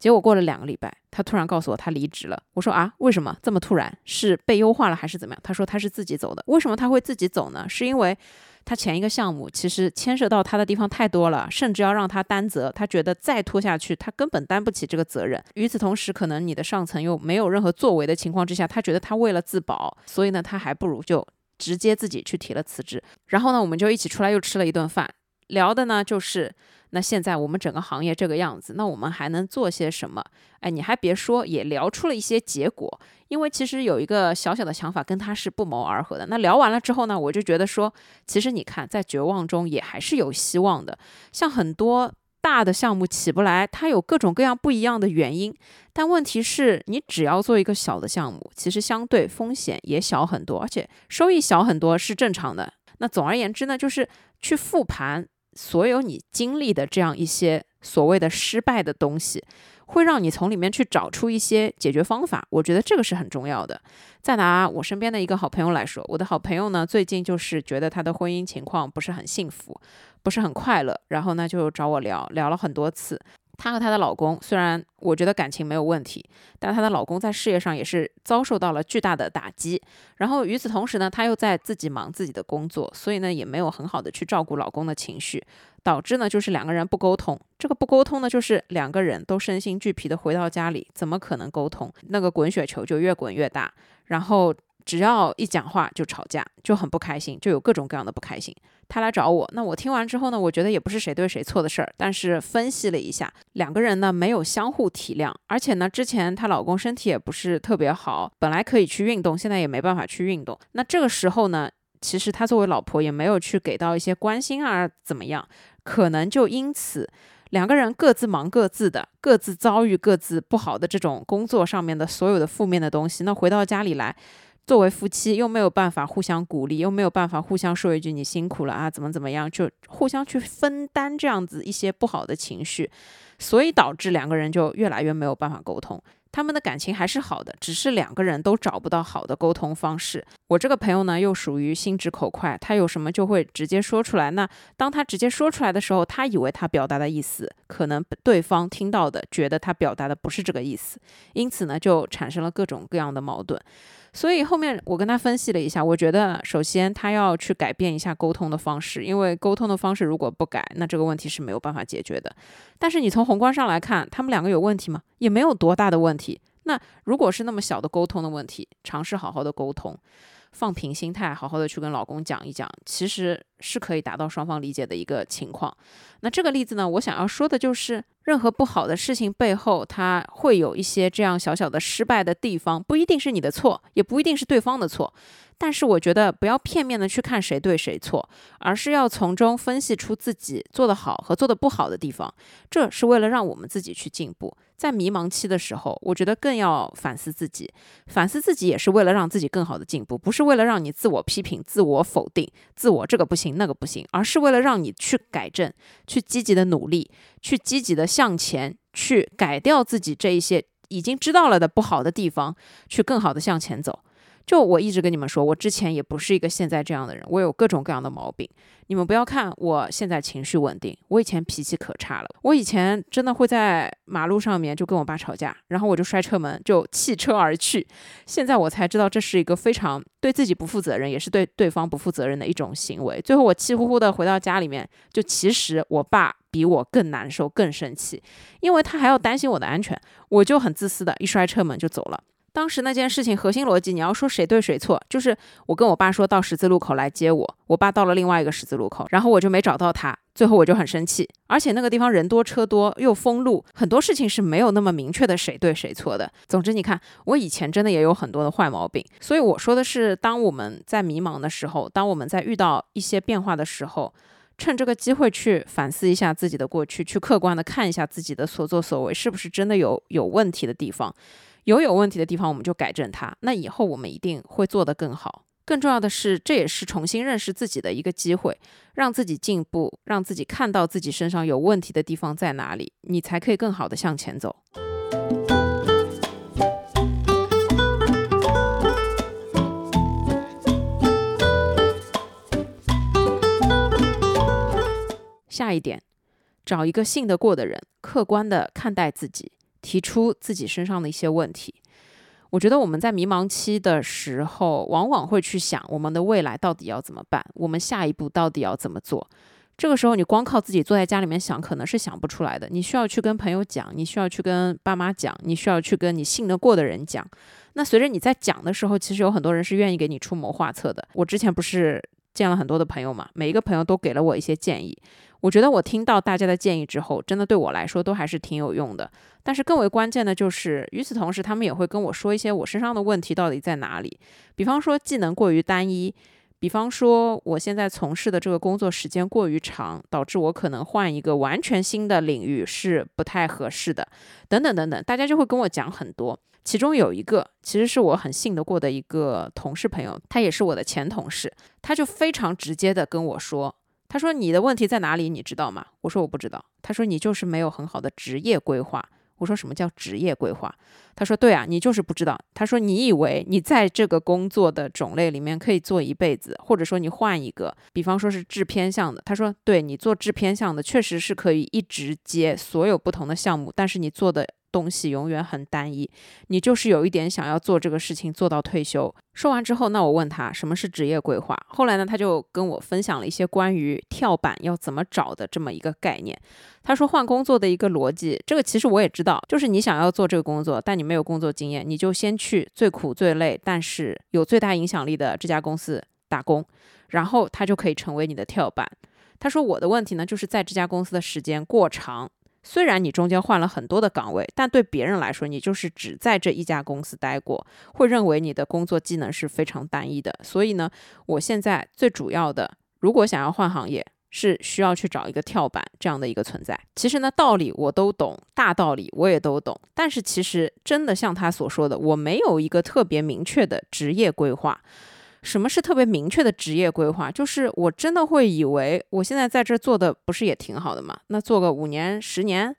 结果过了两个礼拜，他突然告诉我他离职了。我说啊，为什么这么突然？是被优化了还是怎么样？他说他是自己走的。为什么他会自己走呢？是因为他前一个项目其实牵涉到他的地方太多了，甚至要让他担责。他觉得再拖下去，他根本担不起这个责任。与此同时，可能你的上层又没有任何作为的情况之下，他觉得他为了自保，所以呢，他还不如就直接自己去提了辞职。然后呢，我们就一起出来又吃了一顿饭，聊的呢就是。那现在我们整个行业这个样子，那我们还能做些什么？哎，你还别说，也聊出了一些结果。因为其实有一个小小的想法跟他是不谋而合的。那聊完了之后呢，我就觉得说，其实你看，在绝望中也还是有希望的。像很多大的项目起不来，它有各种各样不一样的原因。但问题是你只要做一个小的项目，其实相对风险也小很多，而且收益小很多是正常的。那总而言之呢，就是去复盘。所有你经历的这样一些所谓的失败的东西，会让你从里面去找出一些解决方法。我觉得这个是很重要的。再拿我身边的一个好朋友来说，我的好朋友呢，最近就是觉得他的婚姻情况不是很幸福，不是很快乐，然后呢就找我聊聊了很多次。她和她的老公虽然我觉得感情没有问题，但她的老公在事业上也是遭受到了巨大的打击。然后与此同时呢，她又在自己忙自己的工作，所以呢也没有很好的去照顾老公的情绪，导致呢就是两个人不沟通。这个不沟通呢，就是两个人都身心俱疲的回到家里，怎么可能沟通？那个滚雪球就越滚越大，然后。只要一讲话就吵架，就很不开心，就有各种各样的不开心。她来找我，那我听完之后呢，我觉得也不是谁对谁错的事儿，但是分析了一下，两个人呢没有相互体谅，而且呢，之前她老公身体也不是特别好，本来可以去运动，现在也没办法去运动。那这个时候呢，其实她作为老婆也没有去给到一些关心啊，怎么样？可能就因此两个人各自忙各自的，各自遭遇各自不好的这种工作上面的所有的负面的东西，那回到家里来。作为夫妻，又没有办法互相鼓励，又没有办法互相说一句“你辛苦了啊”，怎么怎么样，就互相去分担这样子一些不好的情绪，所以导致两个人就越来越没有办法沟通。他们的感情还是好的，只是两个人都找不到好的沟通方式。我这个朋友呢，又属于心直口快，他有什么就会直接说出来。那当他直接说出来的时候，他以为他表达的意思，可能对方听到的觉得他表达的不是这个意思，因此呢，就产生了各种各样的矛盾。所以后面我跟他分析了一下，我觉得首先他要去改变一下沟通的方式，因为沟通的方式如果不改，那这个问题是没有办法解决的。但是你从宏观上来看，他们两个有问题吗？也没有多大的问题。那如果是那么小的沟通的问题，尝试好好的沟通。放平心态，好好的去跟老公讲一讲，其实是可以达到双方理解的一个情况。那这个例子呢，我想要说的就是，任何不好的事情背后，它会有一些这样小小的失败的地方，不一定是你的错，也不一定是对方的错。但是我觉得不要片面的去看谁对谁错，而是要从中分析出自己做得好和做得不好的地方。这是为了让我们自己去进步。在迷茫期的时候，我觉得更要反思自己，反思自己也是为了让自己更好的进步，不是为了让你自我批评、自我否定、自我这个不行那个不行，而是为了让你去改正，去积极的努力，去积极的向前，去改掉自己这一些已经知道了的不好的地方，去更好的向前走。就我一直跟你们说，我之前也不是一个现在这样的人，我有各种各样的毛病。你们不要看我现在情绪稳定，我以前脾气可差了。我以前真的会在马路上面就跟我爸吵架，然后我就摔车门，就弃车而去。现在我才知道这是一个非常对自己不负责任，也是对对方不负责任的一种行为。最后我气呼呼的回到家里面，就其实我爸比我更难受、更生气，因为他还要担心我的安全，我就很自私的一摔车门就走了。当时那件事情核心逻辑，你要说谁对谁错，就是我跟我爸说到十字路口来接我，我爸到了另外一个十字路口，然后我就没找到他，最后我就很生气，而且那个地方人多车多又封路，很多事情是没有那么明确的谁对谁错的。总之，你看我以前真的也有很多的坏毛病，所以我说的是，当我们在迷茫的时候，当我们在遇到一些变化的时候，趁这个机会去反思一下自己的过去，去客观的看一下自己的所作所为是不是真的有有问题的地方。有有问题的地方，我们就改正它。那以后我们一定会做得更好。更重要的是，这也是重新认识自己的一个机会，让自己进步，让自己看到自己身上有问题的地方在哪里，你才可以更好的向前走。下一点，找一个信得过的人，客观的看待自己。提出自己身上的一些问题，我觉得我们在迷茫期的时候，往往会去想我们的未来到底要怎么办，我们下一步到底要怎么做。这个时候，你光靠自己坐在家里面想，可能是想不出来的。你需要去跟朋友讲，你需要去跟爸妈讲，你需要去跟你信得过的人讲。那随着你在讲的时候，其实有很多人是愿意给你出谋划策的。我之前不是见了很多的朋友嘛，每一个朋友都给了我一些建议。我觉得我听到大家的建议之后，真的对我来说都还是挺有用的。但是更为关键的就是，与此同时，他们也会跟我说一些我身上的问题到底在哪里。比方说技能过于单一，比方说我现在从事的这个工作时间过于长，导致我可能换一个完全新的领域是不太合适的，等等等等。大家就会跟我讲很多。其中有一个其实是我很信得过的一个同事朋友，他也是我的前同事，他就非常直接的跟我说。他说：“你的问题在哪里？你知道吗？”我说：“我不知道。”他说：“你就是没有很好的职业规划。”我说什么叫职业规划？他说对啊，你就是不知道。他说你以为你在这个工作的种类里面可以做一辈子，或者说你换一个，比方说是制片项的。他说对你做制片项的确实是可以一直接所有不同的项目，但是你做的。东西永远很单一，你就是有一点想要做这个事情做到退休。说完之后，那我问他什么是职业规划。后来呢，他就跟我分享了一些关于跳板要怎么找的这么一个概念。他说换工作的一个逻辑，这个其实我也知道，就是你想要做这个工作，但你没有工作经验，你就先去最苦最累，但是有最大影响力的这家公司打工，然后他就可以成为你的跳板。他说我的问题呢，就是在这家公司的时间过长。虽然你中间换了很多的岗位，但对别人来说，你就是只在这一家公司待过，会认为你的工作技能是非常单一的。所以呢，我现在最主要的，如果想要换行业，是需要去找一个跳板这样的一个存在。其实呢，道理我都懂，大道理我也都懂，但是其实真的像他所说的，我没有一个特别明确的职业规划。什么是特别明确的职业规划？就是我真的会以为我现在在这做的不是也挺好的吗？那做个五年、十年，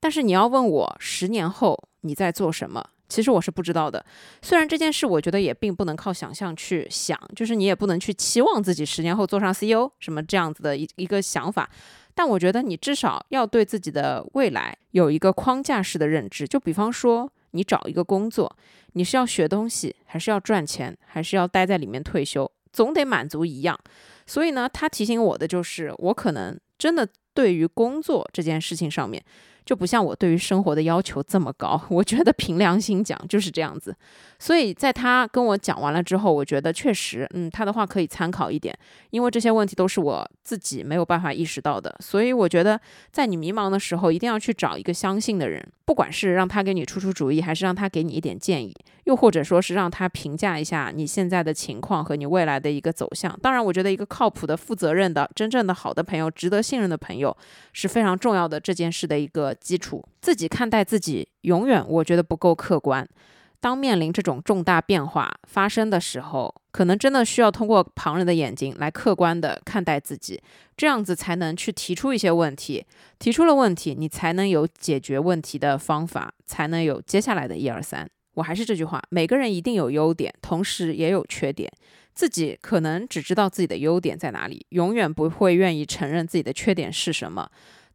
但是你要问我十年后你在做什么，其实我是不知道的。虽然这件事我觉得也并不能靠想象去想，就是你也不能去期望自己十年后做上 CEO 什么这样子的一一个想法，但我觉得你至少要对自己的未来有一个框架式的认知。就比方说。你找一个工作，你是要学东西，还是要赚钱，还是要待在里面退休？总得满足一样。所以呢，他提醒我的就是，我可能真的对于工作这件事情上面。就不像我对于生活的要求这么高，我觉得凭良心讲就是这样子。所以在他跟我讲完了之后，我觉得确实，嗯，他的话可以参考一点，因为这些问题都是我自己没有办法意识到的。所以我觉得，在你迷茫的时候，一定要去找一个相信的人，不管是让他给你出出主意，还是让他给你一点建议，又或者说是让他评价一下你现在的情况和你未来的一个走向。当然，我觉得一个靠谱的、负责任的、真正的好的朋友，值得信任的朋友是非常重要的。这件事的一个。基础自己看待自己，永远我觉得不够客观。当面临这种重大变化发生的时候，可能真的需要通过旁人的眼睛来客观的看待自己，这样子才能去提出一些问题。提出了问题，你才能有解决问题的方法，才能有接下来的一二三。我还是这句话，每个人一定有优点，同时也有缺点。自己可能只知道自己的优点在哪里，永远不会愿意承认自己的缺点是什么。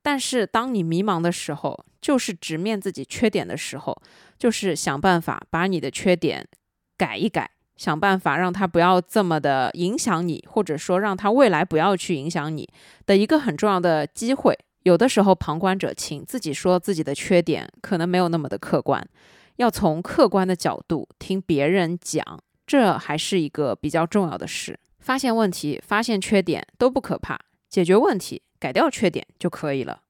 但是，当你迷茫的时候，就是直面自己缺点的时候，就是想办法把你的缺点改一改，想办法让它不要这么的影响你，或者说让它未来不要去影响你的一个很重要的机会。有的时候，旁观者清，自己说自己的缺点可能没有那么的客观，要从客观的角度听别人讲，这还是一个比较重要的事。发现问题、发现缺点都不可怕，解决问题。改掉缺点就可以了。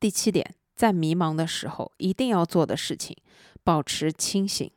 第七点，在迷茫的时候一定要做的事情，保持清醒。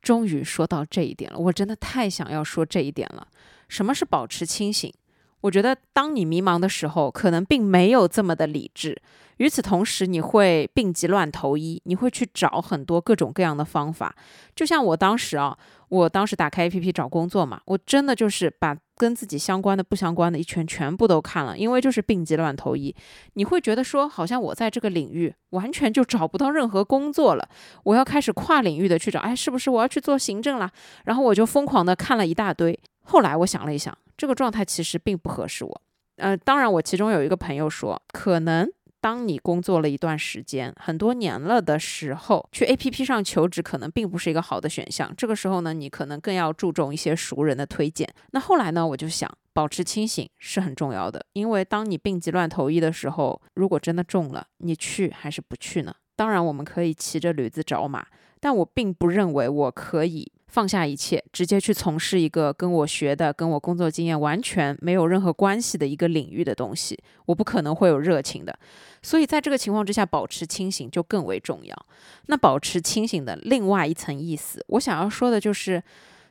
终于说到这一点了，我真的太想要说这一点了。什么是保持清醒？我觉得，当你迷茫的时候，可能并没有这么的理智。与此同时，你会病急乱投医，你会去找很多各种各样的方法。就像我当时啊，我当时打开 APP 找工作嘛，我真的就是把跟自己相关的、不相关的一圈全部都看了，因为就是病急乱投医。你会觉得说，好像我在这个领域完全就找不到任何工作了，我要开始跨领域的去找，哎，是不是我要去做行政了？然后我就疯狂的看了一大堆。后来我想了一想。这个状态其实并不合适我，呃，当然，我其中有一个朋友说，可能当你工作了一段时间，很多年了的时候，去 A P P 上求职可能并不是一个好的选项。这个时候呢，你可能更要注重一些熟人的推荐。那后来呢，我就想，保持清醒是很重要的，因为当你病急乱投医的时候，如果真的中了，你去还是不去呢？当然，我们可以骑着驴子找马，但我并不认为我可以。放下一切，直接去从事一个跟我学的、跟我工作经验完全没有任何关系的一个领域的东西，我不可能会有热情的。所以在这个情况之下，保持清醒就更为重要。那保持清醒的另外一层意思，我想要说的就是，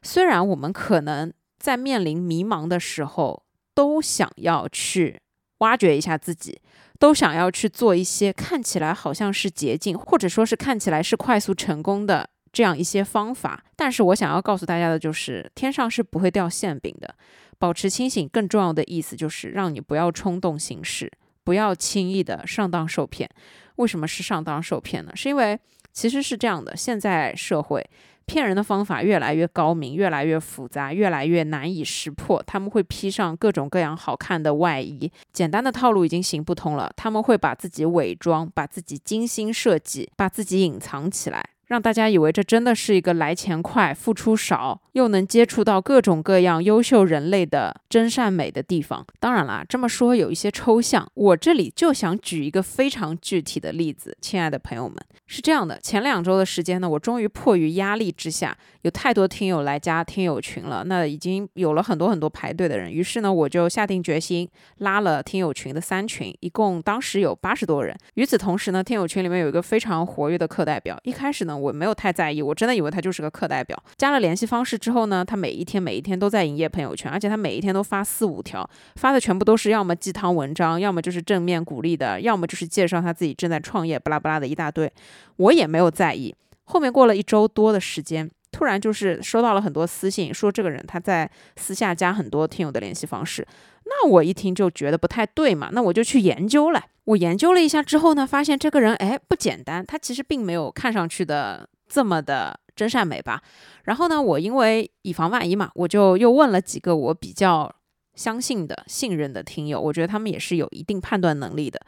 虽然我们可能在面临迷茫的时候，都想要去挖掘一下自己，都想要去做一些看起来好像是捷径，或者说是看起来是快速成功的。这样一些方法。但是我想要告诉大家的就是，天上是不会掉馅饼的。保持清醒，更重要的意思就是让你不要冲动行事，不要轻易的上当受骗。为什么是上当受骗呢？是因为其实是这样的，现在社会。骗人的方法越来越高明，越来越复杂，越来越难以识破。他们会披上各种各样好看的外衣，简单的套路已经行不通了。他们会把自己伪装，把自己精心设计，把自己隐藏起来。让大家以为这真的是一个来钱快、付出少，又能接触到各种各样优秀人类的真善美的地方。当然啦，这么说有一些抽象，我这里就想举一个非常具体的例子。亲爱的朋友们，是这样的，前两周的时间呢，我终于迫于压力之下，有太多听友来加听友群了，那已经有了很多很多排队的人。于是呢，我就下定决心拉了听友群的三群，一共当时有八十多人。与此同时呢，听友群里面有一个非常活跃的课代表，一开始呢。我没有太在意，我真的以为他就是个课代表。加了联系方式之后呢，他每一天每一天都在营业朋友圈，而且他每一天都发四五条，发的全部都是要么鸡汤文章，要么就是正面鼓励的，要么就是介绍他自己正在创业，巴拉巴拉的一大堆。我也没有在意。后面过了一周多的时间，突然就是收到了很多私信，说这个人他在私下加很多听友的联系方式。那我一听就觉得不太对嘛，那我就去研究了。我研究了一下之后呢，发现这个人哎不简单，他其实并没有看上去的这么的真善美吧。然后呢，我因为以防万一嘛，我就又问了几个我比较相信的、信任的听友，我觉得他们也是有一定判断能力的。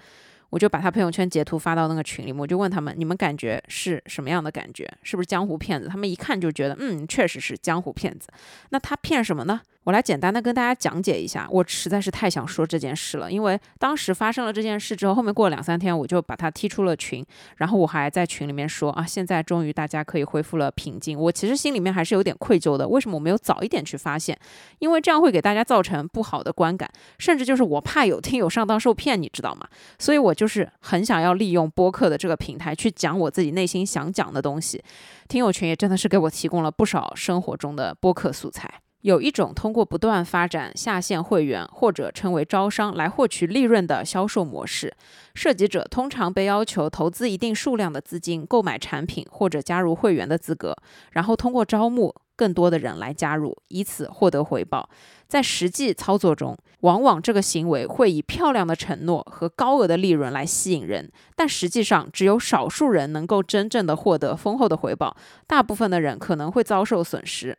我就把他朋友圈截图发到那个群里，我就问他们：你们感觉是什么样的感觉？是不是江湖骗子？他们一看就觉得，嗯，确实是江湖骗子。那他骗什么呢？我来简单的跟大家讲解一下，我实在是太想说这件事了，因为当时发生了这件事之后，后面过了两三天，我就把他踢出了群，然后我还在群里面说啊，现在终于大家可以恢复了平静。我其实心里面还是有点愧疚的，为什么我没有早一点去发现？因为这样会给大家造成不好的观感，甚至就是我怕有听友上当受骗，你知道吗？所以我就是很想要利用播客的这个平台去讲我自己内心想讲的东西。听友群也真的是给我提供了不少生活中的播客素材。有一种通过不断发展下线会员或者称为招商来获取利润的销售模式，涉及者通常被要求投资一定数量的资金购买产品或者加入会员的资格，然后通过招募更多的人来加入，以此获得回报。在实际操作中，往往这个行为会以漂亮的承诺和高额的利润来吸引人，但实际上只有少数人能够真正的获得丰厚的回报，大部分的人可能会遭受损失。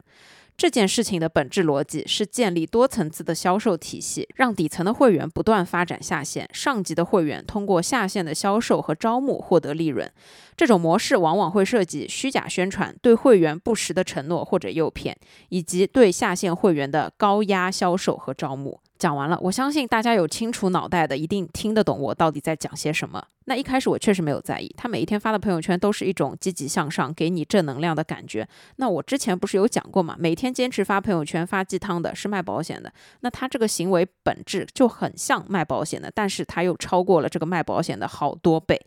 这件事情的本质逻辑是建立多层次的销售体系，让底层的会员不断发展下线，上级的会员通过下线的销售和招募获得利润。这种模式往往会涉及虚假宣传、对会员不实的承诺或者诱骗，以及对下线会员的高压销售和招募。讲完了，我相信大家有清楚脑袋的，一定听得懂我到底在讲些什么。那一开始我确实没有在意，他每一天发的朋友圈都是一种积极向上、给你正能量的感觉。那我之前不是有讲过嘛？每天坚持发朋友圈、发鸡汤的是卖保险的，那他这个行为本质就很像卖保险的，但是他又超过了这个卖保险的好多倍。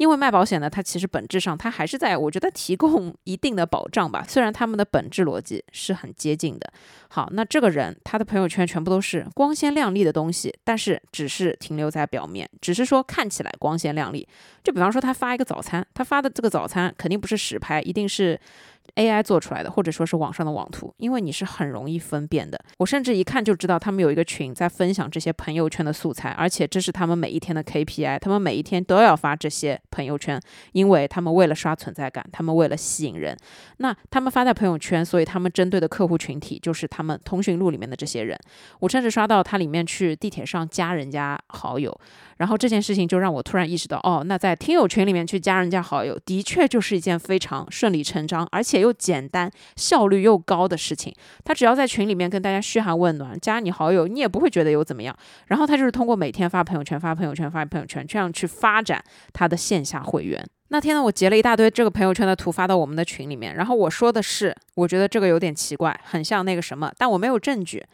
因为卖保险呢，它其实本质上它还是在我觉得提供一定的保障吧，虽然他们的本质逻辑是很接近的。好，那这个人他的朋友圈全部都是光鲜亮丽的东西，但是只是停留在表面，只是说看起来光鲜亮丽。就比方说他发一个早餐，他发的这个早餐肯定不是实拍，一定是。AI 做出来的，或者说是网上的网图，因为你是很容易分辨的。我甚至一看就知道他们有一个群在分享这些朋友圈的素材，而且这是他们每一天的 KPI，他们每一天都要发这些朋友圈，因为他们为了刷存在感，他们为了吸引人。那他们发在朋友圈，所以他们针对的客户群体就是他们通讯录里面的这些人。我甚至刷到他里面去地铁上加人家好友。然后这件事情就让我突然意识到，哦，那在听友群里面去加人家好友，的确就是一件非常顺理成章，而且又简单、效率又高的事情。他只要在群里面跟大家嘘寒问暖，加你好友，你也不会觉得有怎么样。然后他就是通过每天发朋友圈、发朋友圈、发朋友圈，这样去发展他的线下会员。那天呢，我截了一大堆这个朋友圈的图发到我们的群里面，然后我说的是，我觉得这个有点奇怪，很像那个什么，但我没有证据。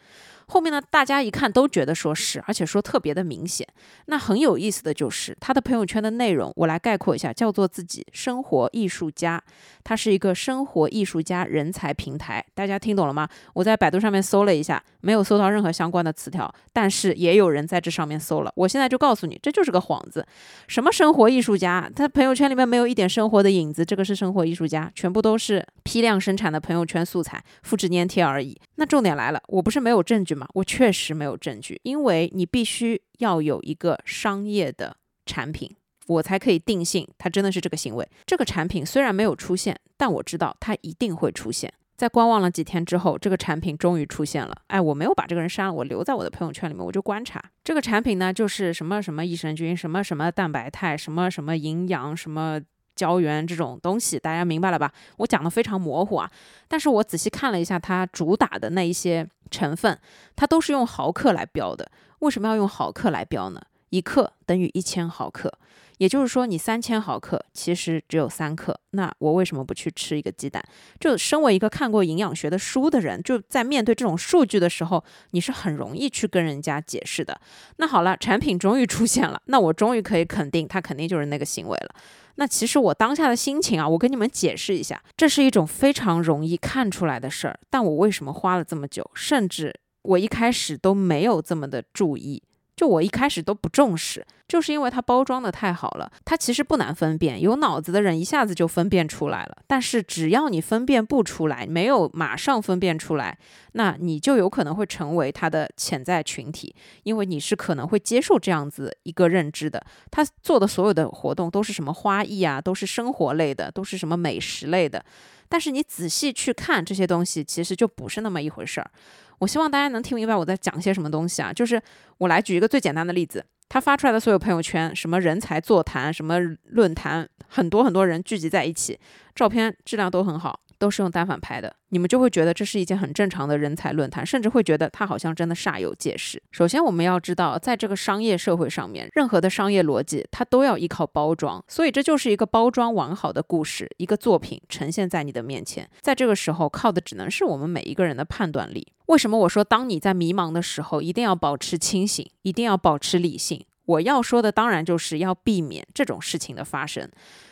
后面呢，大家一看都觉得说是，而且说特别的明显。那很有意思的就是他的朋友圈的内容，我来概括一下，叫做自己生活艺术家。他是一个生活艺术家人才平台，大家听懂了吗？我在百度上面搜了一下，没有搜到任何相关的词条，但是也有人在这上面搜了。我现在就告诉你，这就是个幌子。什么生活艺术家？他朋友圈里面没有一点生活的影子，这个是生活艺术家，全部都是批量生产的朋友圈素材，复制粘贴而已。那重点来了，我不是没有证据我确实没有证据，因为你必须要有一个商业的产品，我才可以定性它真的是这个行为。这个产品虽然没有出现，但我知道它一定会出现。在观望了几天之后，这个产品终于出现了。哎，我没有把这个人删了，我留在我的朋友圈里面，我就观察这个产品呢，就是什么什么益生菌，什么什么蛋白肽，什么什么营养，什么胶原这种东西，大家明白了吧？我讲的非常模糊啊，但是我仔细看了一下它主打的那一些成分，它都是用毫克来标的。为什么要用毫克来标呢？一克等于一千毫克。也就是说，你三千毫克其实只有三克，那我为什么不去吃一个鸡蛋？就身为一个看过营养学的书的人，就在面对这种数据的时候，你是很容易去跟人家解释的。那好了，产品终于出现了，那我终于可以肯定，它肯定就是那个行为了。那其实我当下的心情啊，我跟你们解释一下，这是一种非常容易看出来的事儿，但我为什么花了这么久，甚至我一开始都没有这么的注意。就我一开始都不重视，就是因为它包装的太好了。它其实不难分辨，有脑子的人一下子就分辨出来了。但是只要你分辨不出来，没有马上分辨出来，那你就有可能会成为它的潜在群体，因为你是可能会接受这样子一个认知的。他做的所有的活动都是什么花艺啊，都是生活类的，都是什么美食类的。但是你仔细去看这些东西，其实就不是那么一回事儿。我希望大家能听明白我在讲些什么东西啊！就是我来举一个最简单的例子，他发出来的所有朋友圈，什么人才座谈，什么论坛，很多很多人聚集在一起，照片质量都很好。都是用单反拍的，你们就会觉得这是一件很正常的人才论坛，甚至会觉得他好像真的煞有介事。首先，我们要知道，在这个商业社会上面，任何的商业逻辑它都要依靠包装，所以这就是一个包装完好的故事，一个作品呈现在你的面前。在这个时候，靠的只能是我们每一个人的判断力。为什么我说，当你在迷茫的时候，一定要保持清醒，一定要保持理性？我要说的当然就是要避免这种事情的发生，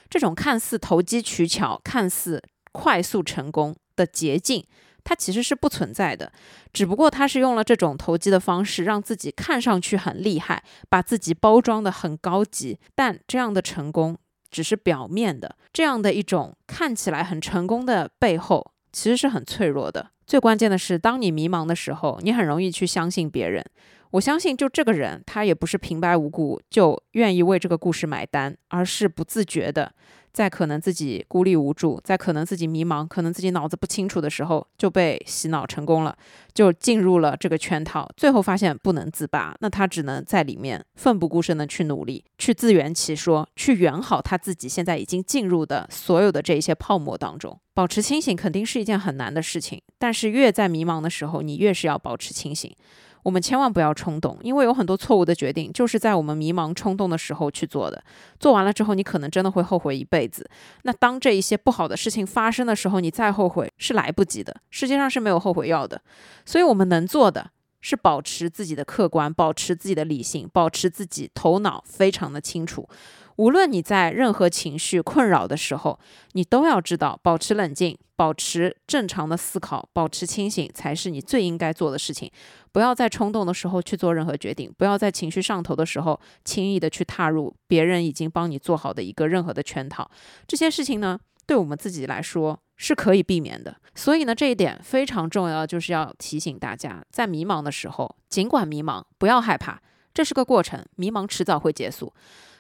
这种看似投机取巧，看似。快速成功的捷径，它其实是不存在的，只不过他是用了这种投机的方式，让自己看上去很厉害，把自己包装的很高级。但这样的成功只是表面的，这样的一种看起来很成功的背后，其实是很脆弱的。最关键的是，当你迷茫的时候，你很容易去相信别人。我相信，就这个人，他也不是平白无故就愿意为这个故事买单，而是不自觉的。在可能自己孤立无助，在可能自己迷茫，可能自己脑子不清楚的时候，就被洗脑成功了，就进入了这个圈套，最后发现不能自拔，那他只能在里面奋不顾身的去努力，去自圆其说，去圆好他自己现在已经进入的所有的这一些泡沫当中。保持清醒肯定是一件很难的事情，但是越在迷茫的时候，你越是要保持清醒。我们千万不要冲动，因为有很多错误的决定就是在我们迷茫冲动的时候去做的。做完了之后，你可能真的会后悔一辈子。那当这一些不好的事情发生的时候，你再后悔是来不及的。世界上是没有后悔药的。所以，我们能做的是保持自己的客观，保持自己的理性，保持自己头脑非常的清楚。无论你在任何情绪困扰的时候，你都要知道，保持冷静，保持正常的思考，保持清醒，才是你最应该做的事情。不要在冲动的时候去做任何决定，不要在情绪上头的时候轻易的去踏入别人已经帮你做好的一个任何的圈套。这些事情呢，对我们自己来说是可以避免的。所以呢，这一点非常重要，就是要提醒大家，在迷茫的时候，尽管迷茫，不要害怕，这是个过程，迷茫迟早会结束。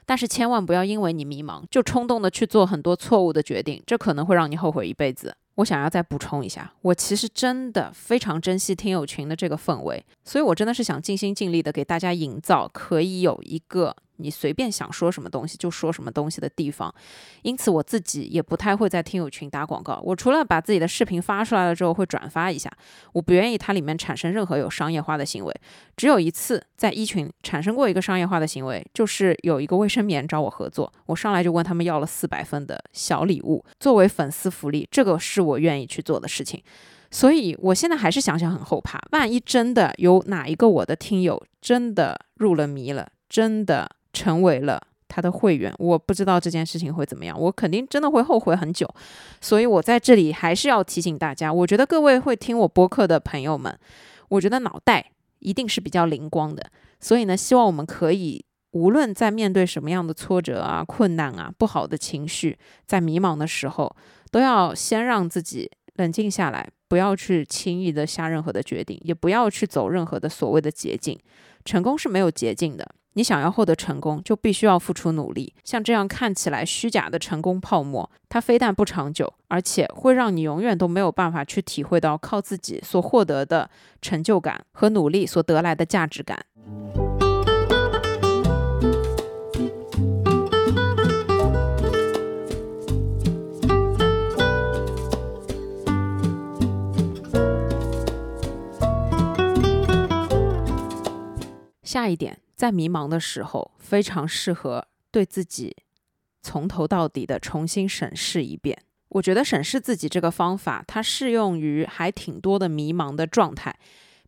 但是千万不要因为你迷茫就冲动的去做很多错误的决定，这可能会让你后悔一辈子。我想要再补充一下，我其实真的非常珍惜听友群的这个氛围，所以我真的是想尽心尽力的给大家营造可以有一个。你随便想说什么东西就说什么东西的地方，因此我自己也不太会在听友群打广告。我除了把自己的视频发出来了之后会转发一下，我不愿意它里面产生任何有商业化的行为。只有一次在一群产生过一个商业化的行为，就是有一个卫生棉找我合作，我上来就问他们要了四百份的小礼物作为粉丝福利，这个是我愿意去做的事情。所以我现在还是想想很后怕，万一真的有哪一个我的听友真的入了迷了，真的成为了他的会员，我不知道这件事情会怎么样，我肯定真的会后悔很久。所以我在这里还是要提醒大家，我觉得各位会听我播客的朋友们，我觉得脑袋一定是比较灵光的，所以呢，希望我们可以。无论在面对什么样的挫折啊、困难啊、不好的情绪，在迷茫的时候，都要先让自己冷静下来，不要去轻易的下任何的决定，也不要去走任何的所谓的捷径。成功是没有捷径的，你想要获得成功，就必须要付出努力。像这样看起来虚假的成功泡沫，它非但不长久，而且会让你永远都没有办法去体会到靠自己所获得的成就感和努力所得来的价值感。下一点，在迷茫的时候，非常适合对自己从头到底的重新审视一遍。我觉得审视自己这个方法，它适用于还挺多的迷茫的状态。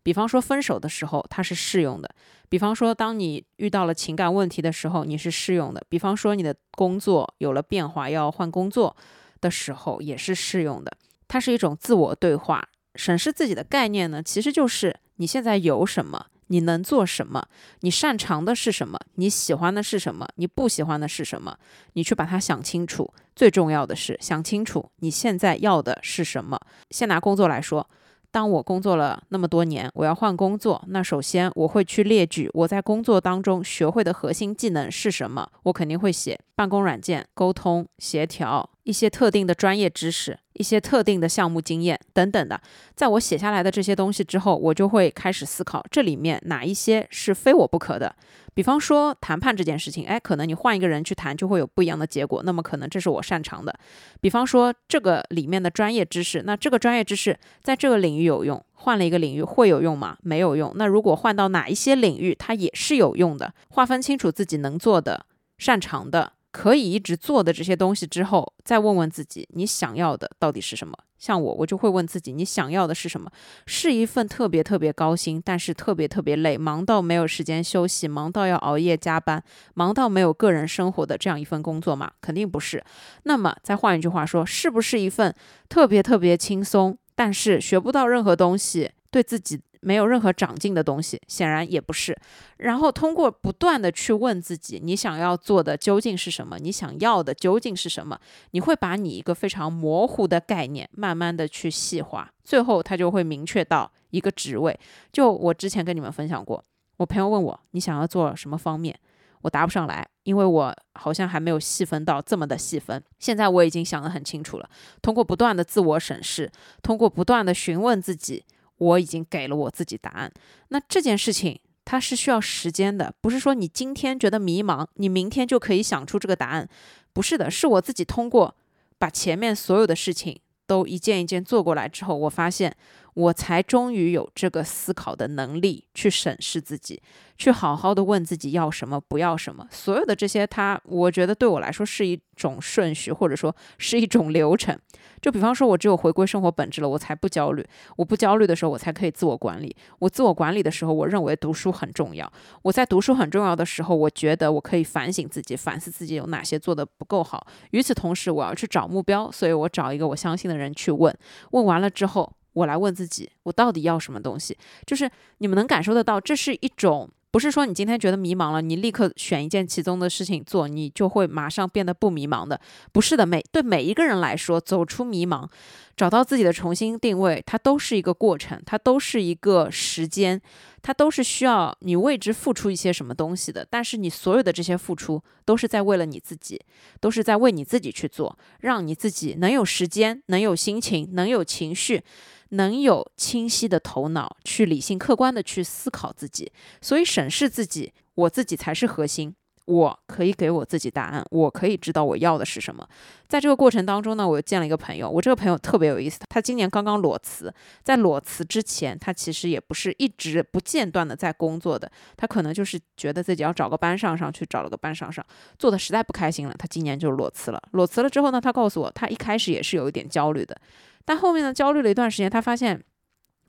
比方说分手的时候，它是适用的；比方说当你遇到了情感问题的时候，你是适用的；比方说你的工作有了变化，要换工作的时候，也是适用的。它是一种自我对话。审视自己的概念呢，其实就是你现在有什么。你能做什么？你擅长的是什么？你喜欢的是什么？你不喜欢的是什么？你去把它想清楚。最重要的是想清楚你现在要的是什么。先拿工作来说，当我工作了那么多年，我要换工作，那首先我会去列举我在工作当中学会的核心技能是什么。我肯定会写办公软件、沟通、协调。一些特定的专业知识，一些特定的项目经验等等的，在我写下来的这些东西之后，我就会开始思考这里面哪一些是非我不可的。比方说谈判这件事情，哎，可能你换一个人去谈就会有不一样的结果，那么可能这是我擅长的。比方说这个里面的专业知识，那这个专业知识在这个领域有用，换了一个领域会有用吗？没有用。那如果换到哪一些领域，它也是有用的。划分清楚自己能做的、擅长的。可以一直做的这些东西之后，再问问自己，你想要的到底是什么？像我，我就会问自己，你想要的是什么？是一份特别特别高薪，但是特别特别累，忙到没有时间休息，忙到要熬夜加班，忙到没有个人生活的这样一份工作吗？肯定不是。那么再换一句话说，是不是一份特别特别轻松，但是学不到任何东西，对自己？没有任何长进的东西，显然也不是。然后通过不断的去问自己，你想要做的究竟是什么？你想要的究竟是什么？你会把你一个非常模糊的概念，慢慢的去细化，最后它就会明确到一个职位。就我之前跟你们分享过，我朋友问我你想要做什么方面，我答不上来，因为我好像还没有细分到这么的细分。现在我已经想得很清楚了，通过不断的自我审视，通过不断的询问自己。我已经给了我自己答案。那这件事情它是需要时间的，不是说你今天觉得迷茫，你明天就可以想出这个答案。不是的，是我自己通过把前面所有的事情都一件一件做过来之后，我发现我才终于有这个思考的能力去审视自己，去好好的问自己要什么，不要什么。所有的这些，它我觉得对我来说是一种顺序，或者说是一种流程。就比方说，我只有回归生活本质了，我才不焦虑。我不焦虑的时候，我才可以自我管理。我自我管理的时候，我认为读书很重要。我在读书很重要的时候，我觉得我可以反省自己，反思自己有哪些做的不够好。与此同时，我要去找目标，所以我找一个我相信的人去问。问完了之后，我来问自己，我到底要什么东西？就是你们能感受得到，这是一种。不是说你今天觉得迷茫了，你立刻选一件其中的事情做，你就会马上变得不迷茫的。不是的，每对每一个人来说，走出迷茫，找到自己的重新定位，它都是一个过程，它都是一个时间，它都是需要你为之付出一些什么东西的。但是你所有的这些付出，都是在为了你自己，都是在为你自己去做，让你自己能有时间，能有心情，能有情绪。能有清晰的头脑去理性客观的去思考自己，所以审视自己，我自己才是核心。我可以给我自己答案，我可以知道我要的是什么。在这个过程当中呢，我又见了一个朋友，我这个朋友特别有意思，他今年刚刚裸辞，在裸辞之前，他其实也不是一直不间断的在工作的，他可能就是觉得自己要找个班上上去，找了个班上上，做的实在不开心了，他今年就裸辞了。裸辞了之后呢，他告诉我，他一开始也是有一点焦虑的，但后面呢，焦虑了一段时间，他发现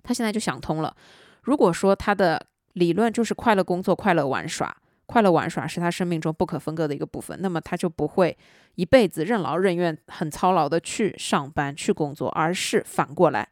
他现在就想通了，如果说他的理论就是快乐工作、快乐玩耍。快乐玩耍是他生命中不可分割的一个部分，那么他就不会一辈子任劳任怨、很操劳的去上班、去工作，而是反过来，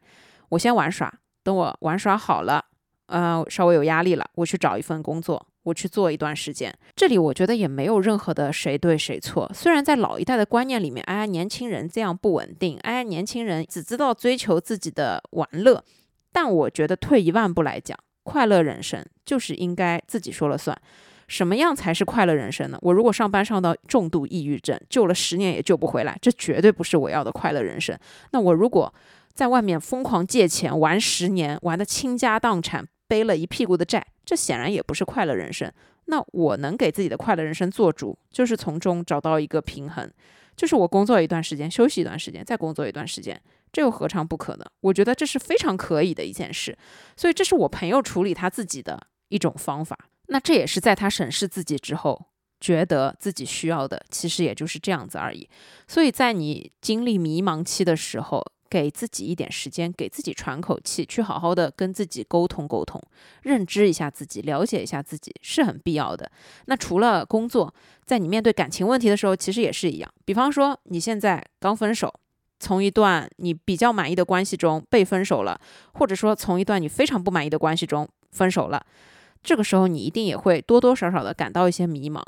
我先玩耍，等我玩耍好了，呃，稍微有压力了，我去找一份工作，我去做一段时间。这里我觉得也没有任何的谁对谁错。虽然在老一代的观念里面，哎，年轻人这样不稳定，哎，年轻人只知道追求自己的玩乐，但我觉得退一万步来讲，快乐人生就是应该自己说了算。什么样才是快乐人生呢？我如果上班上到重度抑郁症，救了十年也救不回来，这绝对不是我要的快乐人生。那我如果在外面疯狂借钱玩十年，玩的倾家荡产，背了一屁股的债，这显然也不是快乐人生。那我能给自己的快乐人生做主，就是从中找到一个平衡，就是我工作一段时间，休息一段时间，再工作一段时间，这又何尝不可呢？我觉得这是非常可以的一件事。所以这是我朋友处理他自己的一种方法。那这也是在他审视自己之后，觉得自己需要的，其实也就是这样子而已。所以在你经历迷茫期的时候，给自己一点时间，给自己喘口气，去好好的跟自己沟通沟通，认知一下自己，了解一下自己，是很必要的。那除了工作，在你面对感情问题的时候，其实也是一样。比方说，你现在刚分手，从一段你比较满意的关系中被分手了，或者说从一段你非常不满意的关系中分手了。这个时候，你一定也会多多少少的感到一些迷茫。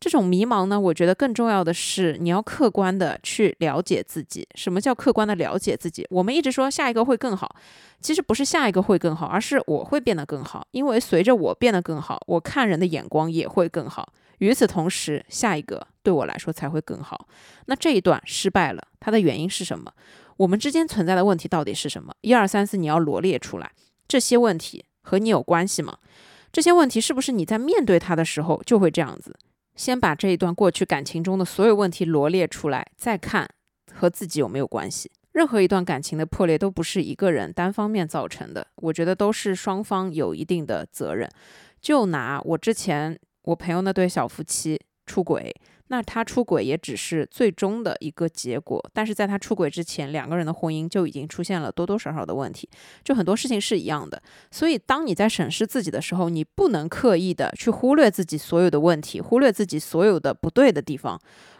这种迷茫呢，我觉得更重要的是，你要客观的去了解自己。什么叫客观的了解自己？我们一直说下一个会更好，其实不是下一个会更好，而是我会变得更好。因为随着我变得更好，我看人的眼光也会更好。与此同时，下一个对我来说才会更好。那这一段失败了，它的原因是什么？我们之间存在的问题到底是什么？一二三四，你要罗列出来。这些问题和你有关系吗？这些问题是不是你在面对他的时候就会这样子？先把这一段过去感情中的所有问题罗列出来，再看和自己有没有关系。任何一段感情的破裂都不是一个人单方面造成的，我觉得都是双方有一定的责任。就拿我之前我朋友那对小夫妻出轨。那他出轨也只是最终的一个结果，但是在他出轨之前，两个人的婚姻就已经出现了多多少少的问题，就很多事情是一样的。所以，当你在审视自己的时候，你不能刻意的去忽略自己所有的问题，忽略自己所有的不对的地方，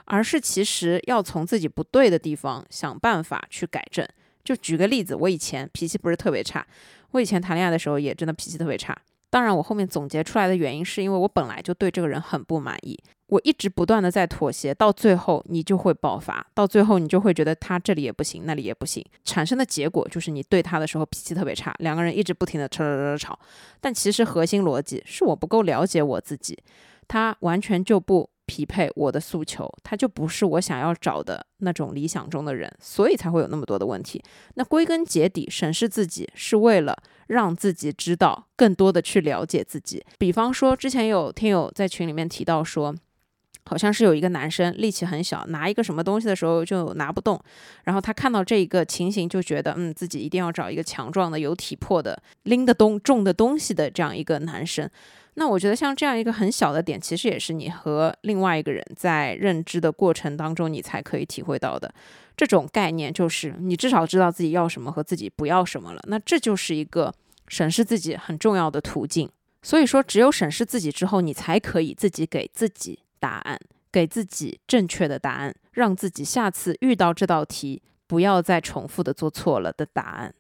而是其实要从自己不对的地方想办法去改正。就举个例子，我以前脾气不是特别差，我以前谈恋爱的时候也真的脾气特别差。当然，我后面总结出来的原因是因为我本来就对这个人很不满意。我一直不断的在妥协，到最后你就会爆发，到最后你就会觉得他这里也不行，那里也不行，产生的结果就是你对他的时候脾气特别差，两个人一直不停的吵吵吵吵。但其实核心逻辑是我不够了解我自己，他完全就不匹配我的诉求，他就不是我想要找的那种理想中的人，所以才会有那么多的问题。那归根结底，审视自己是为了让自己知道更多的去了解自己。比方说，之前有听友在群里面提到说。好像是有一个男生力气很小，拿一个什么东西的时候就拿不动，然后他看到这一个情形就觉得，嗯，自己一定要找一个强壮的、有体魄的、拎得动重的东西的这样一个男生。那我觉得像这样一个很小的点，其实也是你和另外一个人在认知的过程当中，你才可以体会到的这种概念，就是你至少知道自己要什么和自己不要什么了。那这就是一个审视自己很重要的途径。所以说，只有审视自己之后，你才可以自己给自己。答案给自己正确的答案，让自己下次遇到这道题不要再重复的做错了的答案。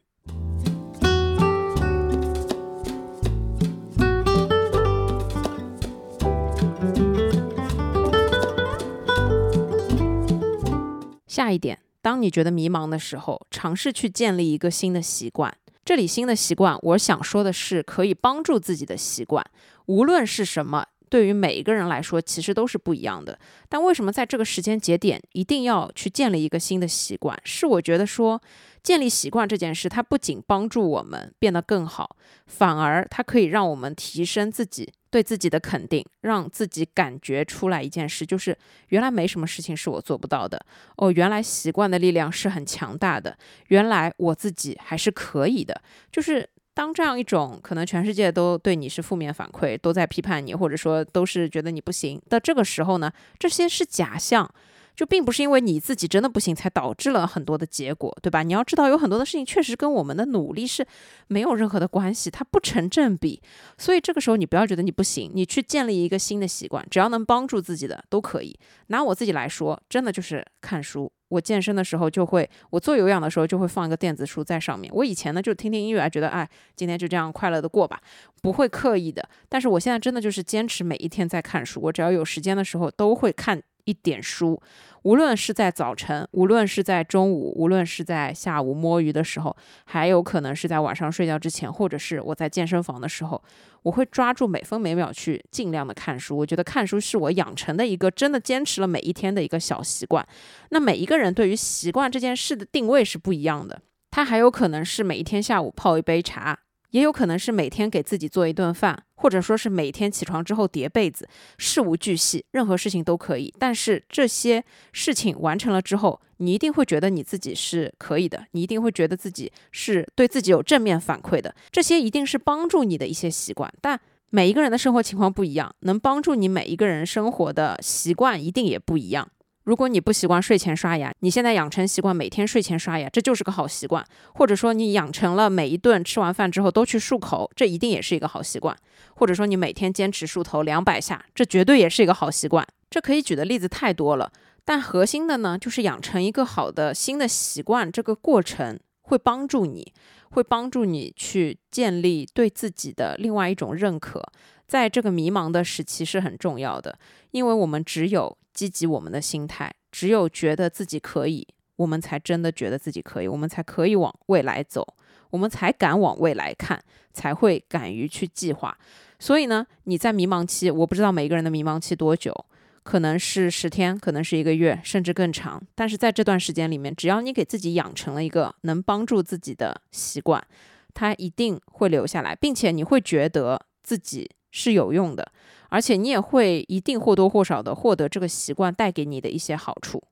下一点，当你觉得迷茫的时候，尝试去建立一个新的习惯。这里新的习惯，我想说的是可以帮助自己的习惯，无论是什么。对于每一个人来说其实都是不一样的。但为什么在这个时间节点一定要去建立一个新的习惯？是我觉得说，建立习惯这件事，它不仅帮助我们变得更好，反而它可以让我们提升自己对自己的肯定，让自己感觉出来一件事，就是原来没什么事情是我做不到的。哦，原来习惯的力量是很强大的，原来我自己还是可以的，就是。当这样一种可能全世界都对你是负面反馈，都在批判你，或者说都是觉得你不行的这个时候呢，这些是假象。就并不是因为你自己真的不行才导致了很多的结果，对吧？你要知道，有很多的事情确实跟我们的努力是没有任何的关系，它不成正比。所以这个时候你不要觉得你不行，你去建立一个新的习惯，只要能帮助自己的都可以。拿我自己来说，真的就是看书。我健身的时候就会，我做有氧的时候就会放一个电子书在上面。我以前呢就听听音乐，觉得哎，今天就这样快乐的过吧，不会刻意的。但是我现在真的就是坚持每一天在看书，我只要有时间的时候都会看。一点书，无论是在早晨，无论是在中午，无论是在下午摸鱼的时候，还有可能是在晚上睡觉之前，或者是我在健身房的时候，我会抓住每分每秒去尽量的看书。我觉得看书是我养成的一个真的坚持了每一天的一个小习惯。那每一个人对于习惯这件事的定位是不一样的，他还有可能是每一天下午泡一杯茶。也有可能是每天给自己做一顿饭，或者说是每天起床之后叠被子，事无巨细，任何事情都可以。但是这些事情完成了之后，你一定会觉得你自己是可以的，你一定会觉得自己是对自己有正面反馈的。这些一定是帮助你的一些习惯，但每一个人的生活情况不一样，能帮助你每一个人生活的习惯一定也不一样。如果你不习惯睡前刷牙，你现在养成习惯每天睡前刷牙，这就是个好习惯。或者说你养成了每一顿吃完饭之后都去漱口，这一定也是一个好习惯。或者说你每天坚持梳头两百下，这绝对也是一个好习惯。这可以举的例子太多了，但核心的呢，就是养成一个好的新的习惯，这个过程会帮助你，会帮助你去建立对自己的另外一种认可。在这个迷茫的时期是很重要的，因为我们只有。积极我们的心态，只有觉得自己可以，我们才真的觉得自己可以，我们才可以往未来走，我们才敢往未来看，才会敢于去计划。所以呢，你在迷茫期，我不知道每个人的迷茫期多久，可能是十天，可能是一个月，甚至更长。但是在这段时间里面，只要你给自己养成了一个能帮助自己的习惯，它一定会留下来，并且你会觉得自己是有用的。而且你也会一定或多或少的获得这个习惯带给你的一些好处。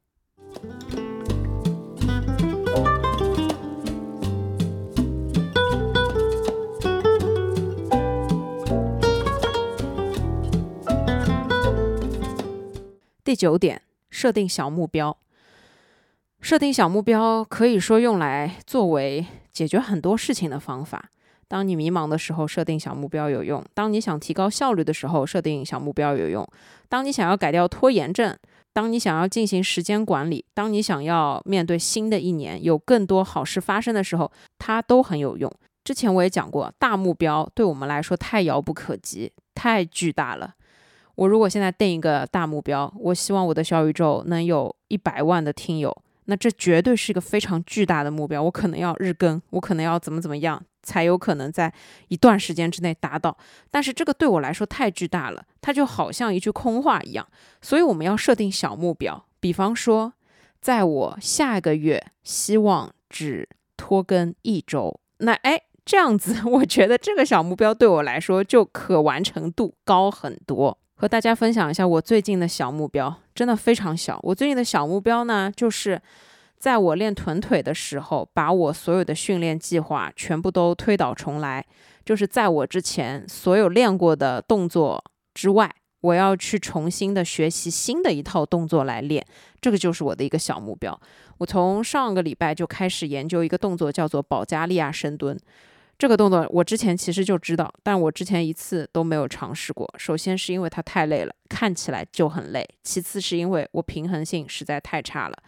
第九点，设定小目标。设定小目标可以说用来作为解决很多事情的方法。当你迷茫的时候，设定小目标有用；当你想提高效率的时候，设定小目标有用；当你想要改掉拖延症，当你想要进行时间管理，当你想要面对新的一年有更多好事发生的时候，它都很有用。之前我也讲过，大目标对我们来说太遥不可及，太巨大了。我如果现在定一个大目标，我希望我的小宇宙能有一百万的听友，那这绝对是一个非常巨大的目标。我可能要日更，我可能要怎么怎么样。才有可能在一段时间之内达到，但是这个对我来说太巨大了，它就好像一句空话一样。所以我们要设定小目标，比方说，在我下个月希望只拖更一周，那哎这样子，我觉得这个小目标对我来说就可完成度高很多。和大家分享一下我最近的小目标，真的非常小。我最近的小目标呢，就是。在我练臀腿的时候，把我所有的训练计划全部都推倒重来，就是在我之前所有练过的动作之外，我要去重新的学习新的一套动作来练，这个就是我的一个小目标。我从上个礼拜就开始研究一个动作，叫做保加利亚深蹲。这个动作我之前其实就知道，但我之前一次都没有尝试过。首先是因为它太累了，看起来就很累；其次是因为我平衡性实在太差了。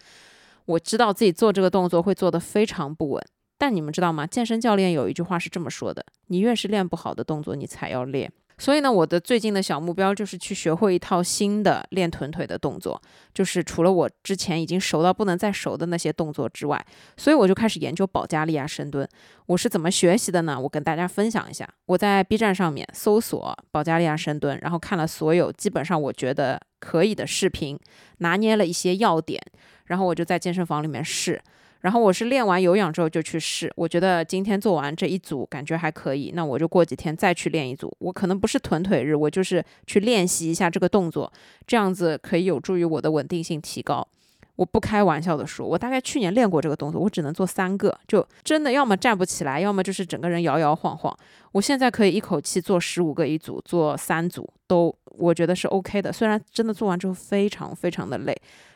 我知道自己做这个动作会做得非常不稳，但你们知道吗？健身教练有一句话是这么说的：你越是练不好的动作，你才要练。所以呢，我的最近的小目标就是去学会一套新的练臀腿的动作，就是除了我之前已经熟到不能再熟的那些动作之外，所以我就开始研究保加利亚深蹲。我是怎么学习的呢？我跟大家分享一下。我在 B 站上面搜索保加利亚深蹲，然后看了所有基本上我觉得可以的视频，拿捏了一些要点，然后我就在健身房里面试。然后我是练完有氧之后就去试，我觉得今天做完这一组感觉还可以，那我就过几天再去练一组。我可能不是臀腿日，我就是去练习一下这个动作，这样子可以有助于我的稳定性提高。我不开玩笑的说，我大概去年练过这个动作，我只能做三个，就真的要么站不起来，要么就是整个人摇摇晃晃。我现在可以一口气做十五个一组，做三组都我觉得是 OK 的。虽然真的做完之后非常非常的累。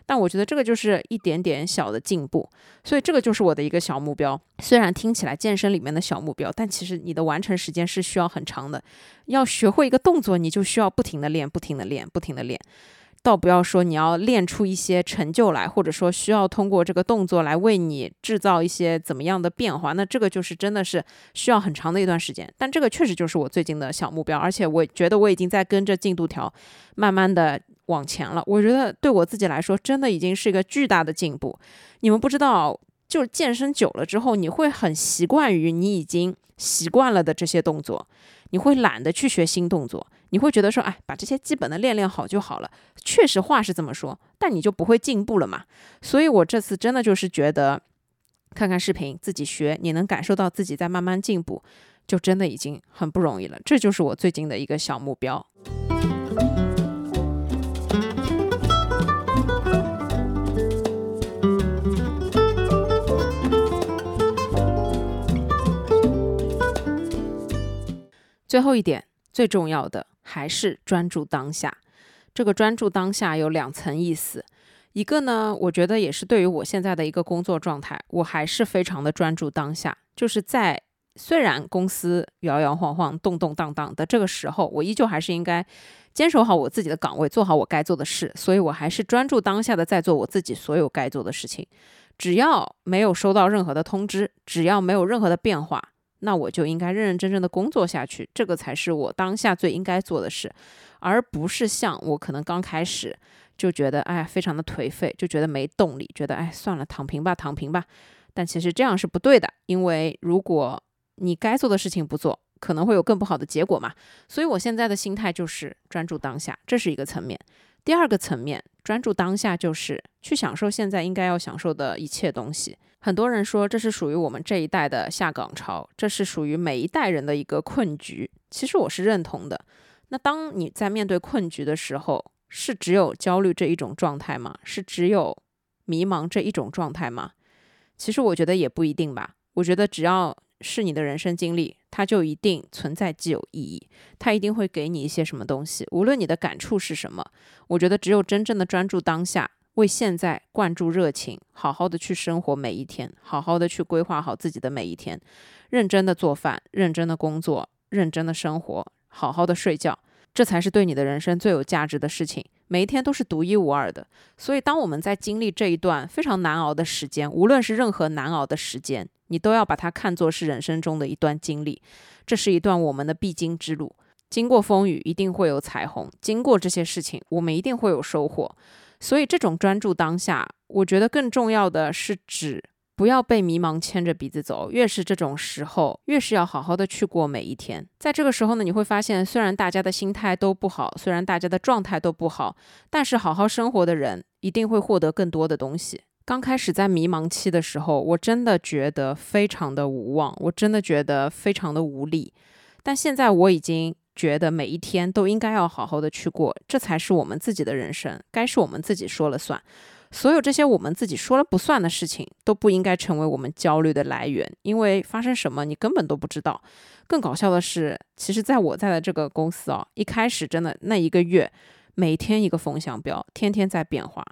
但我觉得这个就是一点点小的进步，所以这个就是我的一个小目标。虽然听起来健身里面的小目标，但其实你的完成时间是需要很长的。要学会一个动作，你就需要不停的练，不停的练，不停的练。倒不要说你要练出一些成就来，或者说需要通过这个动作来为你制造一些怎么样的变化，那这个就是真的是需要很长的一段时间。但这个确实就是我最近的小目标，而且我觉得我已经在跟着进度条，慢慢的。往前了，我觉得对我自己来说，真的已经是一个巨大的进步。你们不知道，就是健身久了之后，你会很习惯于你已经习惯了的这些动作，你会懒得去学新动作，你会觉得说，哎，把这些基本的练练好就好了。确实话是这么说，但你就不会进步了嘛。所以我这次真的就是觉得，看看视频自己学，你能感受到自己在慢慢进步，就真的已经很不容易了。这就是我最近的一个小目标。最后一点，最重要的还是专注当下。这个专注当下有两层意思，一个呢，我觉得也是对于我现在的一个工作状态，我还是非常的专注当下。就是在虽然公司摇摇晃晃、动动荡荡的这个时候，我依旧还是应该坚守好我自己的岗位，做好我该做的事。所以我还是专注当下的在做我自己所有该做的事情。只要没有收到任何的通知，只要没有任何的变化。那我就应该认认真真的工作下去，这个才是我当下最应该做的事，而不是像我可能刚开始就觉得哎非常的颓废，就觉得没动力，觉得哎算了躺平吧躺平吧。但其实这样是不对的，因为如果你该做的事情不做，可能会有更不好的结果嘛。所以我现在的心态就是专注当下，这是一个层面。第二个层面，专注当下就是去享受现在应该要享受的一切东西。很多人说这是属于我们这一代的下岗潮，这是属于每一代人的一个困局。其实我是认同的。那当你在面对困局的时候，是只有焦虑这一种状态吗？是只有迷茫这一种状态吗？其实我觉得也不一定吧。我觉得只要是你的人生经历，它就一定存在既有意义，它一定会给你一些什么东西。无论你的感触是什么，我觉得只有真正的专注当下。为现在灌注热情，好好的去生活每一天，好好的去规划好自己的每一天，认真的做饭，认真的工作，认真的生活，好好的睡觉，这才是对你的人生最有价值的事情。每一天都是独一无二的，所以当我们在经历这一段非常难熬的时间，无论是任何难熬的时间，你都要把它看作是人生中的一段经历，这是一段我们的必经之路。经过风雨，一定会有彩虹；经过这些事情，我们一定会有收获。所以，这种专注当下，我觉得更重要的是指不要被迷茫牵着鼻子走。越是这种时候，越是要好好的去过每一天。在这个时候呢，你会发现，虽然大家的心态都不好，虽然大家的状态都不好，但是好好生活的人一定会获得更多的东西。刚开始在迷茫期的时候，我真的觉得非常的无望，我真的觉得非常的无力。但现在我已经。觉得每一天都应该要好好的去过，这才是我们自己的人生，该是我们自己说了算。所有这些我们自己说了不算的事情，都不应该成为我们焦虑的来源，因为发生什么你根本都不知道。更搞笑的是，其实在我在的这个公司啊，一开始真的那一个月，每天一个风向标，天天在变化。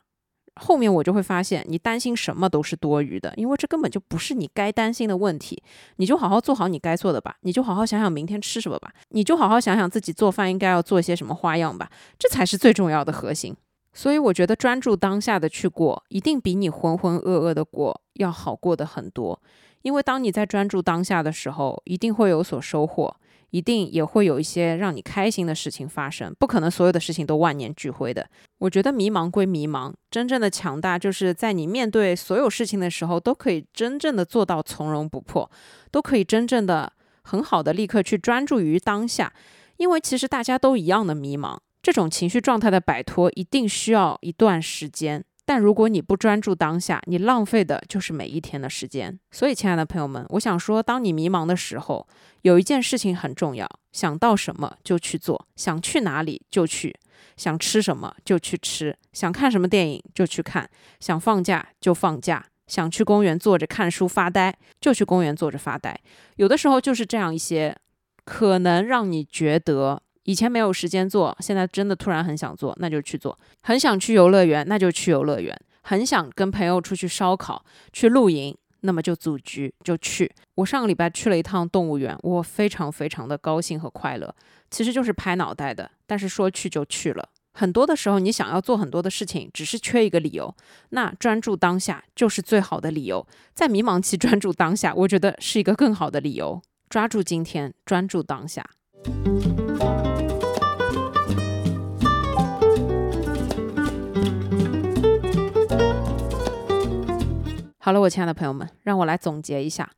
后面我就会发现，你担心什么都是多余的，因为这根本就不是你该担心的问题。你就好好做好你该做的吧，你就好好想想明天吃什么吧，你就好好想想自己做饭应该要做些什么花样吧，这才是最重要的核心。所以我觉得专注当下的去过，一定比你浑浑噩噩的过要好过的很多。因为当你在专注当下的时候，一定会有所收获，一定也会有一些让你开心的事情发生，不可能所有的事情都万念俱灰的。我觉得迷茫归迷茫，真正的强大就是在你面对所有事情的时候，都可以真正的做到从容不迫，都可以真正的很好的立刻去专注于当下。因为其实大家都一样的迷茫，这种情绪状态的摆脱一定需要一段时间。但如果你不专注当下，你浪费的就是每一天的时间。所以，亲爱的朋友们，我想说，当你迷茫的时候，有一件事情很重要：想到什么就去做，想去哪里就去，想吃什么就去吃，想看什么电影就去看，想放假就放假，想去公园坐着看书发呆就去公园坐着发呆。有的时候就是这样一些，可能让你觉得。以前没有时间做，现在真的突然很想做，那就去做。很想去游乐园，那就去游乐园。很想跟朋友出去烧烤、去露营，那么就组局就去。我上个礼拜去了一趟动物园，我非常非常的高兴和快乐。其实就是拍脑袋的，但是说去就去了。很多的时候，你想要做很多的事情，只是缺一个理由。那专注当下就是最好的理由。在迷茫期专注当下，我觉得是一个更好的理由。抓住今天，专注当下。好了，我亲爱的朋友们，让我来总结一下。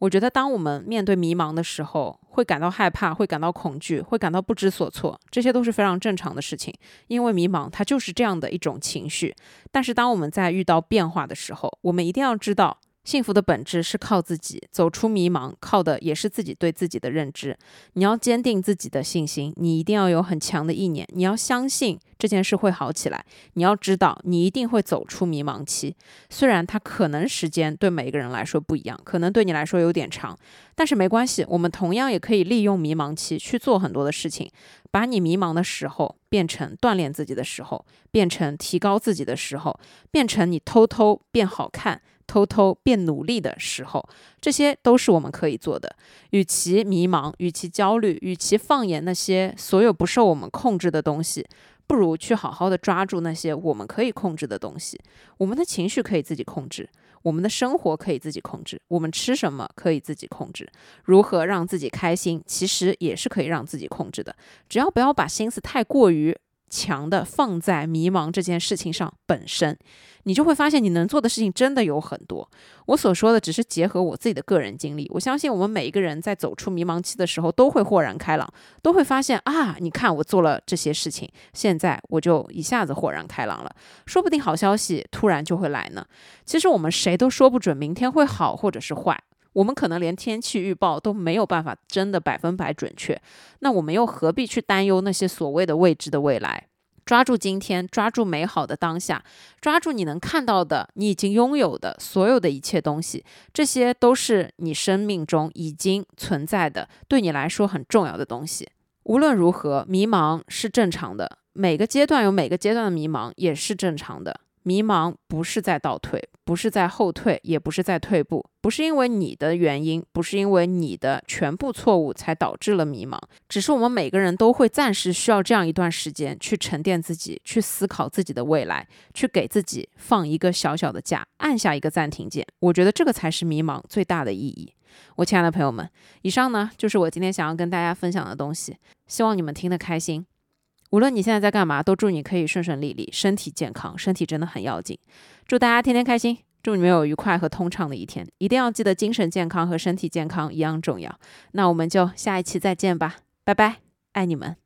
我觉得，当我们面对迷茫的时候，会感到害怕，会感到恐惧，会感到不知所措，这些都是非常正常的事情。因为迷茫，它就是这样的一种情绪。但是，当我们在遇到变化的时候，我们一定要知道。幸福的本质是靠自己走出迷茫，靠的也是自己对自己的认知。你要坚定自己的信心，你一定要有很强的意念，你要相信这件事会好起来。你要知道，你一定会走出迷茫期。虽然它可能时间对每个人来说不一样，可能对你来说有点长，但是没关系。我们同样也可以利用迷茫期去做很多的事情，把你迷茫的时候变成锻炼自己的时候，变成提高自己的时候，变成你偷偷变好看。偷偷变努力的时候，这些都是我们可以做的。与其迷茫，与其焦虑，与其放眼那些所有不受我们控制的东西，不如去好好的抓住那些我们可以控制的东西。我们的情绪可以自己控制，我们的生活可以自己控制，我们吃什么可以自己控制，如何让自己开心，其实也是可以让自己控制的。只要不要把心思太过于。强的放在迷茫这件事情上本身，你就会发现你能做的事情真的有很多。我所说的只是结合我自己的个人经历，我相信我们每一个人在走出迷茫期的时候都会豁然开朗，都会发现啊，你看我做了这些事情，现在我就一下子豁然开朗了，说不定好消息突然就会来呢。其实我们谁都说不准明天会好或者是坏。我们可能连天气预报都没有办法真的百分百准确，那我们又何必去担忧那些所谓的未知的未来？抓住今天，抓住美好的当下，抓住你能看到的、你已经拥有的所有的一切东西，这些都是你生命中已经存在的，对你来说很重要的东西。无论如何，迷茫是正常的，每个阶段有每个阶段的迷茫也是正常的。迷茫不是在倒退，不是在后退，也不是在退步，不是因为你的原因，不是因为你的全部错误才导致了迷茫，只是我们每个人都会暂时需要这样一段时间去沉淀自己，去思考自己的未来，去给自己放一个小小的假，按下一个暂停键。我觉得这个才是迷茫最大的意义。我亲爱的朋友们，以上呢就是我今天想要跟大家分享的东西，希望你们听得开心。无论你现在在干嘛，都祝你可以顺顺利利，身体健康，身体真的很要紧。祝大家天天开心，祝你们有愉快和通畅的一天。一定要记得，精神健康和身体健康一样重要。那我们就下一期再见吧，拜拜，爱你们。